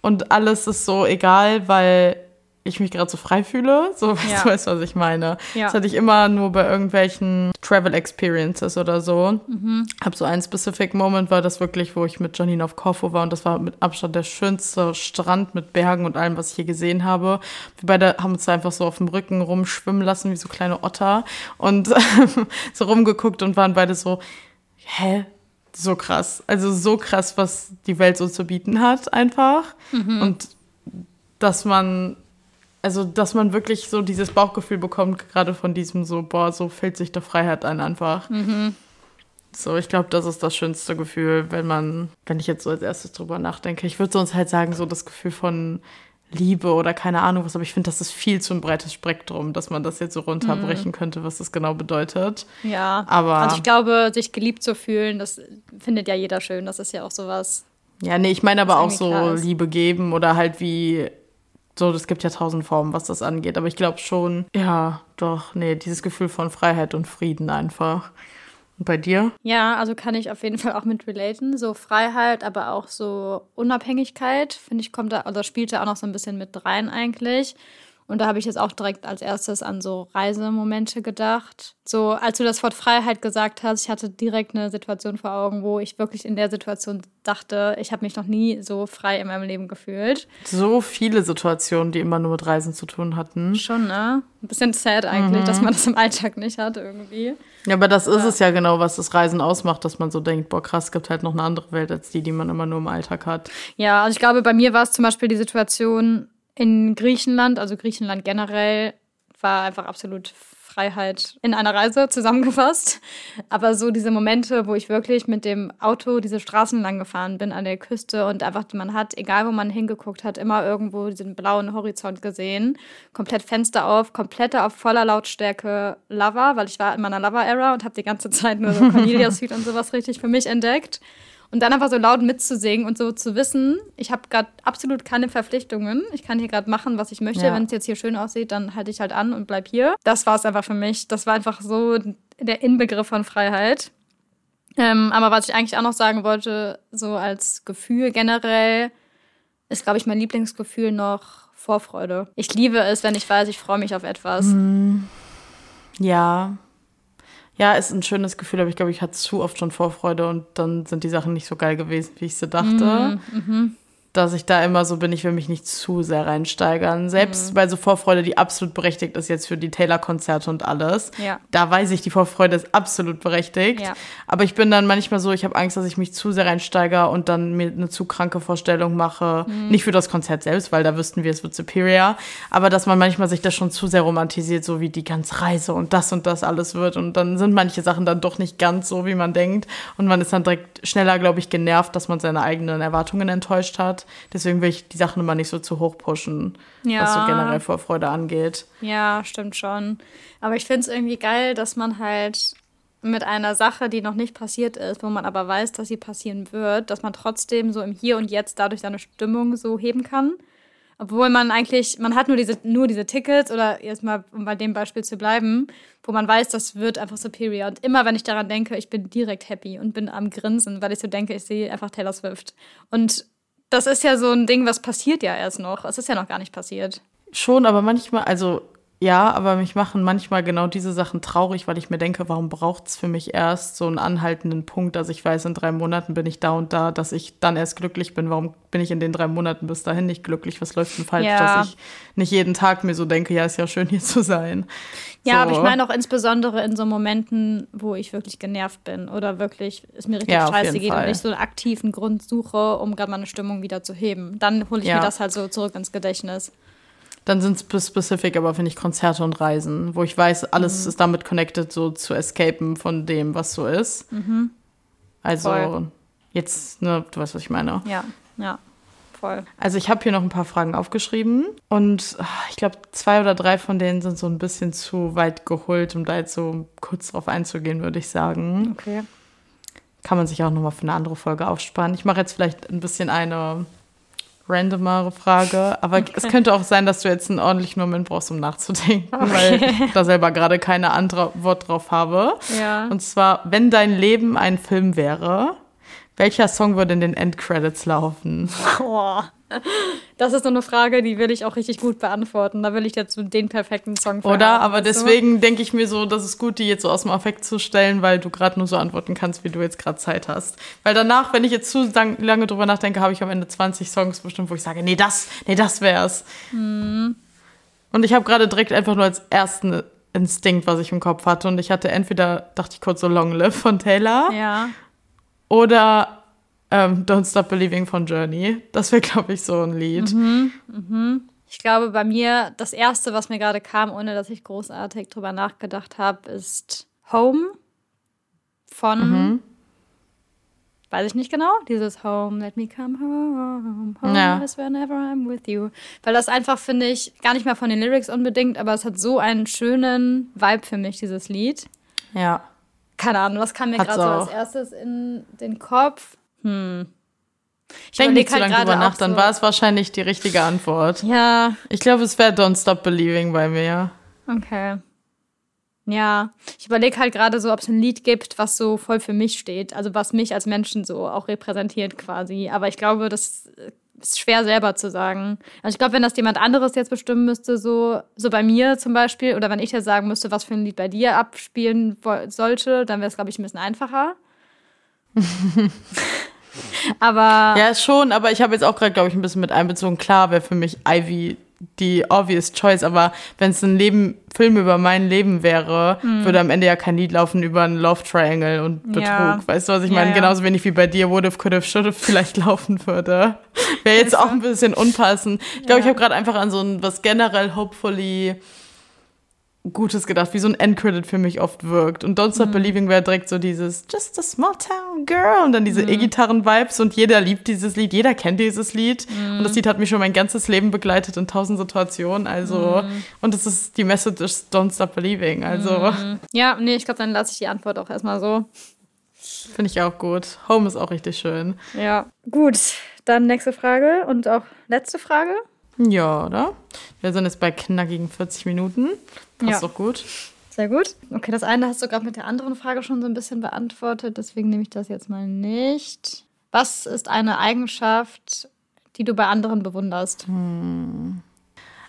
Und alles ist so egal, weil ich mich gerade so frei fühle. So, weißt Ja. du, weißt, was ich meine. Ja. Das hatte ich immer nur bei irgendwelchen Travel Experiences oder so. Mhm. Hab so einen specific Moment war das wirklich, wo ich mit Janine auf Korfu war und das war mit Abstand der schönste Strand mit Bergen und allem, was ich hier gesehen habe. Wir beide haben uns da einfach so auf dem Rücken rumschwimmen lassen, wie so kleine Otter und so rumgeguckt und waren beide so, hä? So krass. Also so krass, was die Welt so zu bieten hat, einfach. Und dass man, also dass man wirklich so dieses Bauchgefühl bekommt, gerade von diesem so, boah, so fällt sich der Freiheit ein einfach. So, ich glaube, das ist das schönste Gefühl, wenn man, wenn ich jetzt so als erstes drüber nachdenke. Ich würde sonst halt sagen, so das Gefühl von Liebe oder keine Ahnung was, aber ich finde, das ist viel zu ein breites Spektrum, dass man das jetzt so runterbrechen könnte, was das genau bedeutet. Ja, Aber- also ich glaube, sich geliebt zu fühlen, das findet ja jeder schön. Das ist ja auch sowas. Ja, nee, ich meine aber auch so. Liebe geben oder halt wie, so, es gibt ja tausend Formen, was das angeht. Aber ich glaube schon, ja, doch, nee, dieses Gefühl von Freiheit und Frieden einfach. Und bei dir? Ja, also kann ich auf jeden Fall auch mit relaten. So Freiheit, aber auch so Unabhängigkeit, finde ich, kommt da, oder spielt da auch noch so ein bisschen mit rein eigentlich. Und da habe ich jetzt auch direkt als erstes an so Reisemomente gedacht. So, als du das Wort Freiheit gesagt hast, ich hatte direkt eine Situation vor Augen, wo ich wirklich in der Situation dachte, ich habe mich noch nie so frei in meinem Leben gefühlt. So viele Situationen, die immer nur mit Reisen zu tun hatten. Schon, ne? Ein bisschen sad eigentlich, dass man das im Alltag nicht hat irgendwie. Ja, aber das ist es ja genau, was das Reisen ausmacht, dass man so denkt, boah, krass, es gibt halt noch eine andere Welt als die, die man immer nur im Alltag hat. Ja, also ich glaube, bei mir war es zum Beispiel die Situation in Griechenland, also Griechenland generell, war einfach absolut Freiheit in einer Reise zusammengefasst. Aber so diese Momente, wo ich wirklich mit dem Auto diese Straßen lang gefahren bin an der Küste und einfach man hat, egal wo man hingeguckt hat, immer irgendwo diesen blauen Horizont gesehen. Komplett Fenster auf, komplette auf voller Lautstärke Lava, weil ich war in meiner Lava-Era und habe die ganze Zeit nur so Cornelia Suite und sowas richtig für mich entdeckt. Und dann einfach so laut mitzusingen und so zu wissen, ich habe gerade absolut keine Verpflichtungen. Ich kann hier gerade machen, was ich möchte. Ja. Wenn es jetzt hier schön aussieht, dann halte ich halt an und bleib hier. Das war es einfach für mich. Das war einfach so der Inbegriff von Freiheit. Ähm, aber was ich eigentlich auch noch sagen wollte, so als Gefühl generell, ist, glaube ich, mein Lieblingsgefühl noch Vorfreude. Ich liebe es, wenn ich weiß, ich freue mich auf etwas. Ja. Ja, ist ein schönes Gefühl, aber ich glaube, ich hatte zu oft schon Vorfreude und dann sind die Sachen nicht so geil gewesen, wie ich sie dachte. Dass ich da immer so bin, ich will mich nicht zu sehr reinsteigern. Selbst bei so Vorfreude, die absolut berechtigt ist jetzt für die Taylor-Konzerte und alles. Ja. Da weiß ich, die Vorfreude ist absolut berechtigt. Ja. Aber ich bin dann manchmal so, ich habe Angst, dass ich mich zu sehr reinsteigere und dann mir eine zu kranke Vorstellung mache. Nicht für das Konzert selbst, weil da wüssten wir, es wird superior. Aber dass man manchmal sich das schon zu sehr romantisiert, so wie die ganze Reise und das und das alles wird. Und dann sind manche Sachen dann doch nicht ganz so, wie man denkt. Und man ist dann direkt schneller, glaube ich, genervt, dass man seine eigenen Erwartungen enttäuscht hat. Deswegen will ich die Sachen immer nicht so zu hoch pushen, Ja. was so generell Vorfreude angeht. Ja, stimmt schon. Aber ich finde es irgendwie geil, dass man halt mit einer Sache, die noch nicht passiert ist, wo man aber weiß, dass sie passieren wird, dass man trotzdem so im Hier und Jetzt dadurch seine Stimmung so heben kann. Obwohl man eigentlich, man hat nur diese, nur diese Tickets oder jetzt mal, um bei dem Beispiel zu bleiben, wo man weiß, das wird einfach superior. Und immer, wenn ich daran denke, ich bin direkt happy und bin am Grinsen, weil ich so denke, ich sehe einfach Taylor Swift. Und das ist ja so ein Ding, was passiert ja erst noch. Es ist ja noch gar nicht passiert. Schon, aber manchmal, also Ja, aber mich machen manchmal genau diese Sachen traurig, weil ich mir denke, warum braucht es für mich erst so einen anhaltenden Punkt, dass ich weiß, in drei Monaten bin ich da und da, dass ich dann erst glücklich bin. Warum bin ich in den drei Monaten bis dahin nicht glücklich? Was läuft denn falsch, Ja. dass ich nicht jeden Tag mir so denke, ja, ist ja schön hier zu sein. Ja, so. aber ich meine auch insbesondere in so Momenten, wo ich wirklich genervt bin oder wirklich es mir richtig Ja, scheiße geht und Fall. ich so einen aktiven Grund suche, um gerade meine Stimmung wieder zu heben. Dann hole ich Ja. mir das halt so zurück ins Gedächtnis. Dann sind es specific, aber finde ich Konzerte und Reisen, wo ich weiß, alles Mhm. ist damit connected, so zu escapen von dem, was so ist. Also Mhm. Voll. jetzt, ne, du weißt, was ich meine. Ja, ja, voll. Also ich habe hier noch ein paar Fragen aufgeschrieben und ah, ich glaube, zwei oder drei von denen sind so ein bisschen zu weit geholt, um da jetzt so kurz drauf einzugehen, würde ich sagen. Okay. Kann man sich auch nochmal für eine andere Folge aufsparen. Ich mache jetzt vielleicht ein bisschen eine randomere Frage, aber es könnte auch sein, dass du jetzt einen ordentlichen Moment brauchst, um nachzudenken, weil ich da selber gerade keine Antwort drauf habe. Ja. Und zwar, wenn dein Leben ein Film wäre, welcher Song würde in den Endcredits laufen? Boah. Das ist so eine Frage, die will ich auch richtig gut beantworten. Da will ich jetzt so den perfekten Song für Oder? haben, Aber weißt du? deswegen denke ich mir so, das ist gut, die jetzt so aus dem Affekt zu stellen, weil du gerade nur so antworten kannst, wie du jetzt gerade Zeit hast. Weil danach, wenn ich jetzt zu lang, lange drüber nachdenke, habe ich am Ende 20 Songs bestimmt, wo ich sage, nee, das, nee, das wär's. Mhm. Und ich habe gerade direkt einfach nur als ersten Instinkt, was ich im Kopf hatte. Und ich hatte entweder, dachte ich kurz so Long Live von Taylor Ja. Oder ähm, Don't Stop Believing von Journey. Das wäre, glaube ich, so ein Lied. Mhm. Ich glaube, bei mir, das erste, was mir gerade kam, ohne dass ich großartig drüber nachgedacht habe, ist Home von. Mhm. Weiß ich nicht genau. Dieses Home, let me come home. Home Ja. is whenever I'm with you. Weil das einfach, finde ich, gar nicht mal von den Lyrics unbedingt, aber es hat so einen schönen Vibe für mich, dieses Lied. Ja. Keine Ahnung, was kam mir gerade so als erstes in den Kopf? Hm. Ich Denk überleg nicht zu halt lange drüber nach, dann so- war es wahrscheinlich die richtige Antwort. Ja, Ich glaube, es wäre Don't Stop Believing bei mir. Okay. Ja, ich überlege halt gerade so, ob es ein Lied gibt, was so voll für mich steht. Also was mich als Menschen so auch repräsentiert quasi. Aber ich glaube, das ist schwer selber zu sagen. Also ich glaube, wenn das jemand anderes jetzt bestimmen müsste, so, so bei mir zum Beispiel, oder wenn ich jetzt sagen müsste, was für ein Lied bei dir abspielen sollte, dann wäre es, glaube ich, ein bisschen einfacher. Aber Ja, schon, aber ich habe jetzt auch gerade, glaube ich, ein bisschen mit einbezogen. Klar wäre für mich Ivy die obvious choice, aber wenn es ein Leben, Film über mein Leben wäre, würde am Ende ja kein Lied laufen über einen Love Triangle und Betrug. Ja. Weißt du, was ich meine? ja. Genauso wenig wie bei dir Would have, could have, should have vielleicht laufen würde. Wäre jetzt auch ein bisschen unpassend. Ich glaube, ich habe gerade einfach an so ein, was generell hopefully Gutes gedacht, wie so ein Endcredit für mich oft wirkt. Und Don't Mhm. Stop Believing wäre direkt so dieses Just a small town girl und dann diese Mhm. E-Gitarren-Vibes und jeder liebt dieses Lied, jeder kennt dieses Lied. Und Mhm. das Lied hat mich schon mein ganzes Leben begleitet in tausend Situationen. Also, Mhm. und das ist, die Message ist Don't Stop Believing. Also, Mhm. ja, nee, ich glaube, dann lasse ich die Antwort auch erstmal so. finde ich auch gut. Home ist auch richtig schön. Ja, gut. Dann nächste Frage und auch letzte Frage. Ja, oder? Wir sind jetzt bei knackigen 40 Minuten. Passt Ja. doch gut. Sehr gut. Okay, das eine hast du gerade mit der anderen Frage schon so ein bisschen beantwortet, deswegen nehme ich das jetzt mal nicht. Was ist eine Eigenschaft, die du bei anderen bewunderst? Am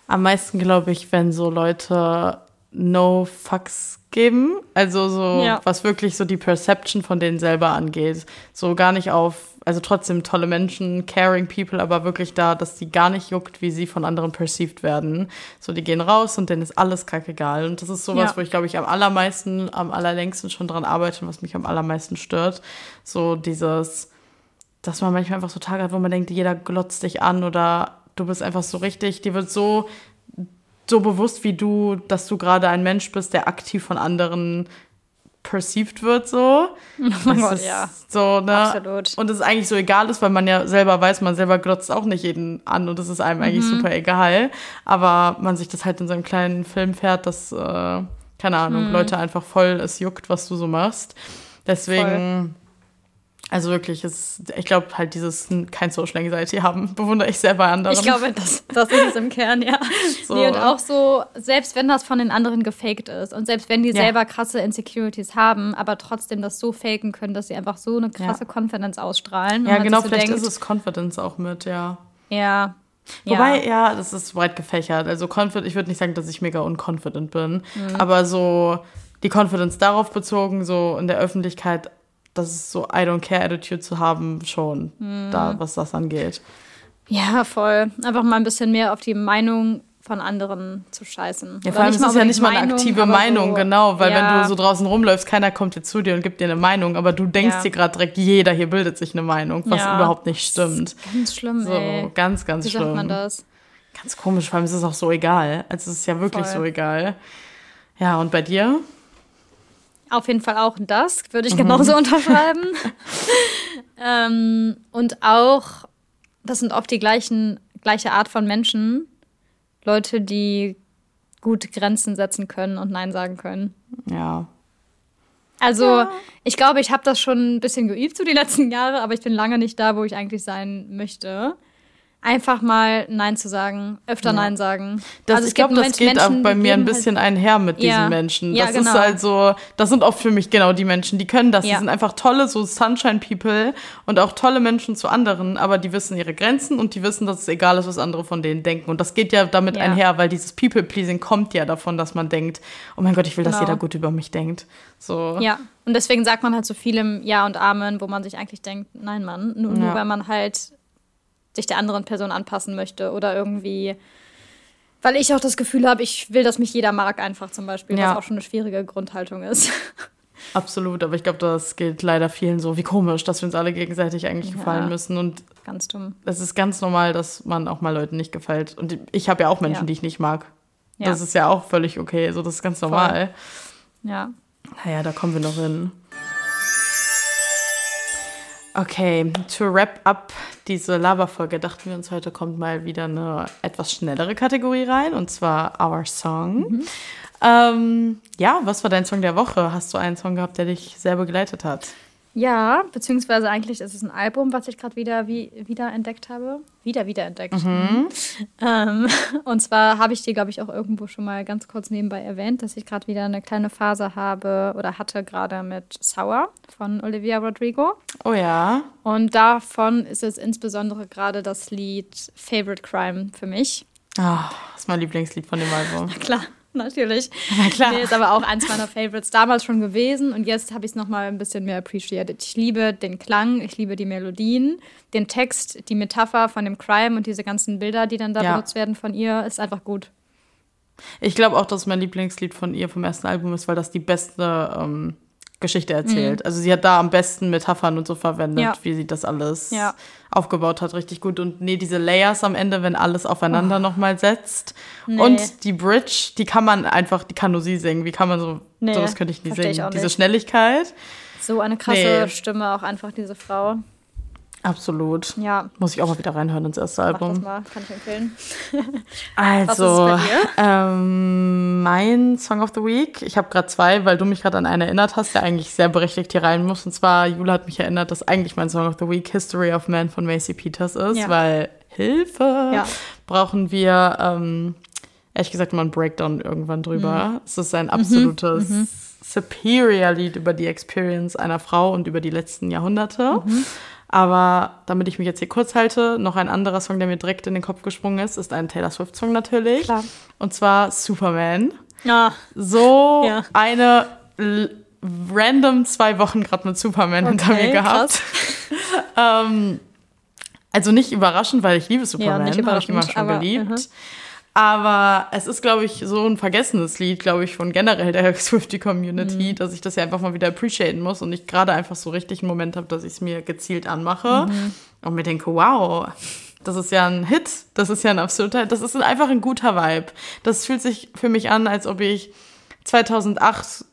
meisten glaube ich, wenn so Leute no fucks geben. Also so, Ja. was wirklich so die Perception von denen selber angeht. So gar nicht auf, also trotzdem tolle Menschen, caring people, aber wirklich da, dass die gar nicht juckt, wie sie von anderen perceived werden. So, die gehen raus und denen ist alles kackegal. Und das ist sowas, Ja. wo ich glaube ich am allermeisten, am allerlängsten schon dran arbeite und was mich am allermeisten stört. So dieses, dass man manchmal einfach so Tage hat, wo man denkt, jeder glotzt dich an oder du bist einfach so richtig, dir wird so, so bewusst wie du, dass du gerade ein Mensch bist, der aktiv von anderen perceived wird, so. Oh Gott, ja. So, ne? Absolut. Und es eigentlich so egal ist, weil man ja selber weiß, man selber glotzt auch nicht jeden an und es ist einem eigentlich Mhm. super egal. Aber man sich das halt in seinem kleinen Film fährt, dass, äh, keine Ahnung, Mhm. Leute einfach voll es juckt, was du so machst. Deswegen, also wirklich, es, ich glaube halt dieses kein Social Anxiety haben, bewundere ich sehr bei anderen. Ich glaube, das, das ist es im Kern, ja. So. Nee, und auch so, selbst wenn das von den anderen gefaked ist und selbst wenn die Ja. selber krasse Insecurities haben, aber trotzdem das so faken können, dass sie einfach so eine krasse Ja. Confidence ausstrahlen. ja, genau, so vielleicht denkt, ist es Confidence auch mit, ja. Ja, Wobei, ja, das ist breit gefächert. Also confident, ich würde nicht sagen, dass ich mega unconfident bin, mhm. aber so die Confidence darauf bezogen, so in der Öffentlichkeit, das ist so I don't care Attitude zu haben, schon mhm. da, was das angeht. Ja, voll. Einfach mal ein bisschen mehr auf die Meinung von anderen zu scheißen. Ja, vor allem ist es ja nicht mal eine aktive Meinung, so, genau, weil ja. wenn du so draußen rumläufst, keiner kommt dir zu dir und gibt dir eine Meinung, aber du denkst ja. dir gerade direkt, jeder hier bildet sich eine Meinung, was ja. überhaupt nicht stimmt. ganz schlimm, so, ey. Ganz, ganz Wie schlimm. Wie sagt man das? Ganz komisch, vor allem ist es auch so egal. Also es ist ja wirklich Voll. so egal. Ja, und bei dir? Auf jeden Fall auch das, würde ich mhm. genauso unterschreiben. ähm, und auch, das sind oft die gleichen, gleiche Art von Menschen, Leute, die gut Grenzen setzen können und Nein sagen können. Ja. Also, ja. ich glaube, ich habe das schon ein bisschen geübt so die letzten Jahre, aber ich bin lange nicht da, wo ich eigentlich sein möchte einfach mal Nein zu sagen, öfter ja. Nein sagen. Das, also ich glaube, das geht Menschen, auch bei mir ein halt bisschen halt einher mit diesen ja. Menschen. Das ja, genau. ist halt so, das sind oft für mich genau die Menschen, die können das. Die sind einfach tolle, so Sunshine-People und auch tolle Menschen zu anderen, aber die wissen ihre Grenzen und die wissen, dass es egal ist, was andere von denen denken. Und das geht ja damit einher, weil dieses People-Pleasing kommt ja davon, dass man denkt, oh mein Gott, ich will, genau. dass jeder gut über mich denkt. So. Ja, und deswegen sagt man halt so viel im Ja und Amen, wo man sich eigentlich denkt, nein, Mann, nur, nur weil man halt sich der anderen Person anpassen möchte oder irgendwie, weil ich auch das Gefühl habe, ich will, dass mich jeder mag einfach zum Beispiel, ja. was auch schon eine schwierige Grundhaltung ist. Absolut, aber ich glaube, das gilt leider vielen so. Wie komisch, dass wir uns alle gegenseitig eigentlich ja, gefallen müssen. Und ganz dumm. Es ist ganz normal, dass man auch mal Leuten nicht gefällt. Und ich habe ja auch Menschen, ja. die ich nicht mag. Das ist ja auch völlig okay. So, das ist ganz normal. Voll. Ja. Naja, da kommen wir noch hin. Okay, to wrap up diese Laberfolge dachten wir uns, heute kommt mal wieder eine etwas schnellere Kategorie rein, und zwar Our Song. Mhm. Ähm, ja, was war dein Song der Woche? Hast du einen Song gehabt, der dich sehr begleitet hat? Ja, beziehungsweise eigentlich ist es ein Album, was ich gerade wieder wie, wieder entdeckt habe. Wieder, wieder entdeckt. Mhm. Ähm, und zwar habe ich dir, glaube ich, auch irgendwo schon mal ganz kurz nebenbei erwähnt, dass ich gerade wieder eine kleine Phase habe oder hatte gerade mit Sour von Olivia Rodrigo. Oh ja. Und davon ist es insbesondere gerade das Lied Favorite Crime für mich. Ah, oh, das ist mein Lieblingslied von dem Album. Na klar. Natürlich. Na klar. Nee, ist aber auch eins meiner Favorites damals schon gewesen und jetzt habe ich es nochmal ein bisschen mehr appreciated. Ich liebe den Klang, ich liebe die Melodien, den Text, die Metapher von dem Crime und diese ganzen Bilder, die dann da ja. benutzt werden von ihr, ist einfach gut. Ich glaube auch, dass mein Lieblingslied von ihr vom ersten Album ist, weil das die beste ähm, Geschichte erzählt. Mhm. Also sie hat da am besten Metaphern und so verwendet, ja. wie sie das alles ja. aufgebaut hat, richtig gut. Und nee, diese Layers am Ende, wenn alles aufeinander oh. nochmal setzt. Nee. Und die Bridge, die kann man einfach, die kann nur sie singen. Wie kann man so, nee, so das könnte ich nie singen. Ich diese Schnelligkeit. So eine krasse nee. Stimme, auch einfach diese Frau. Absolut. Ja. Muss ich auch mal wieder reinhören ins erste Album. das mal, kann ich empfehlen. also, ähm, mein Song of the Week. Ich habe gerade zwei, weil du mich gerade an einen erinnert hast, der eigentlich sehr berechtigt hier rein muss. Und zwar, Jula hat mich erinnert, dass eigentlich mein Song of the Week History of Man von Macy Peters ist, ja. weil Hilfe ja. brauchen wir, ähm, ehrlich gesagt, mal einen Breakdown irgendwann drüber. Mhm. Es ist ein absolutes mhm. mhm. Superior-Lied über die Experience einer Frau und über die letzten Jahrhunderte. Mhm. Aber damit ich mich jetzt hier kurz halte, noch ein anderer Song, der mir direkt in den Kopf gesprungen ist, ist ein Taylor Swift-Song natürlich. Klar. Und zwar Superman. Ah. So ja. eine random zwei Wochen gerade mit Superman okay, hinter mir gehabt. ähm, also nicht überraschend, weil ich liebe Superman, ja, habe ich immer schon aber, geliebt. Uh -huh. Aber es ist, glaube ich, so ein vergessenes Lied, glaube ich, von generell der Swifty-Community, mhm. dass ich das ja einfach mal wieder appreciaten muss und ich gerade einfach so richtig einen Moment habe, dass ich es mir gezielt anmache mhm. und mir denke, wow, das ist ja ein Hit, das ist ja ein absoluter, das ist einfach ein guter Vibe. Das fühlt sich für mich an, als ob ich 2008,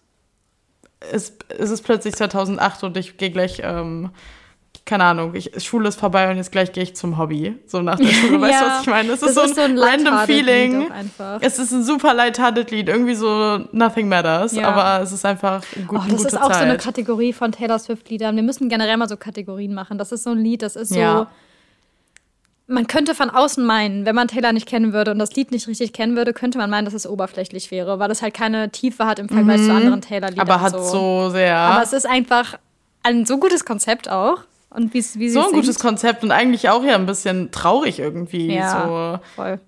es, es ist plötzlich 2008 und ich gehe gleich ähm, keine Ahnung, ich, Schule ist vorbei und jetzt gleich gehe ich zum Hobby. So nach der Schule, weißt du, was ich meine? Es ist, so ein, ist so ein random Feeling. Es ist ein super lighthearted Lied, irgendwie so Nothing Matters, ja. aber es ist einfach ein gut, oh, Das ist auch Zeit. so eine Kategorie von Taylor Swift-Liedern. Wir müssen generell mal so Kategorien machen. Das ist so ein Lied, das ist so. Ja. Man könnte von außen meinen, wenn man Taylor nicht kennen würde und das Lied nicht richtig kennen würde, könnte man meinen, dass es oberflächlich wäre, weil es halt keine Tiefe hat im Vergleich mhm. zu anderen Taylor-Liedern. Aber hat so. so sehr. Aber es ist einfach ein so gutes Konzept auch und wie, wie So ein singt. gutes Konzept und eigentlich auch ja ein bisschen traurig irgendwie. Ja, So, voll.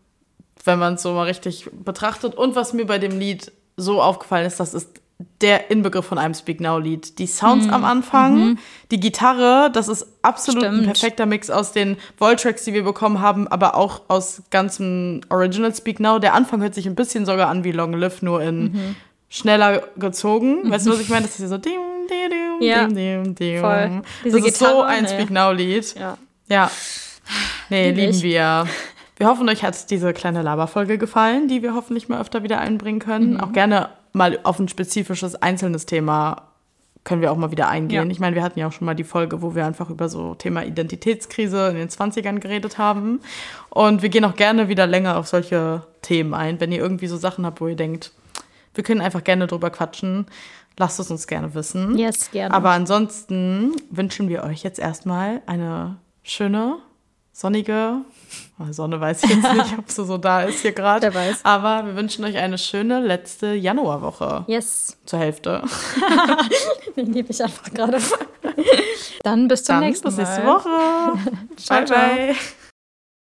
wenn man es so mal richtig betrachtet. Und was mir bei dem Lied so aufgefallen ist, das ist der Inbegriff von einem Speak Now Lied. Die Sounds am Anfang, die Gitarre, das ist absolut ein Stimmt. perfekter Mix aus den Volt-Tracks, die wir bekommen haben, aber auch aus ganzem Original Speak Now. Der Anfang hört sich ein bisschen sogar an wie Long Live, nur in schneller gezogen. Weißt du, was ich meine? Das ist hier so dim, Ja, voll. Diese Das ist so ein nee. Speak Now Lied. Ja. Ja. Nee, Lieb lieben ich. wir. Wir hoffen, euch hat diese kleine Laberfolge gefallen, die wir hoffentlich mal öfter wieder einbringen können. Mhm. Auch gerne mal auf ein spezifisches einzelnes Thema können wir auch mal wieder eingehen. Ja. Ich meine, wir hatten ja auch schon mal die Folge, wo wir einfach über so Thema Identitätskrise in den 20ern geredet haben. Und wir gehen auch gerne wieder länger auf solche Themen ein. Wenn ihr irgendwie so Sachen habt, wo ihr denkt, wir können einfach gerne drüber quatschen, lasst es uns gerne wissen. Yes, gerne. Aber ansonsten wünschen wir euch jetzt erstmal eine schöne, sonnige, oh, Sonne weiß ich jetzt nicht, ob sie so da ist hier gerade. Weiß. Aber wir wünschen euch eine schöne letzte Januarwoche. Yes. Zur Hälfte. Den liebe ich einfach gerade. Dann bis zum Dann nächsten bis Mal. nächste Woche. Ciao, bye, ciao. bye.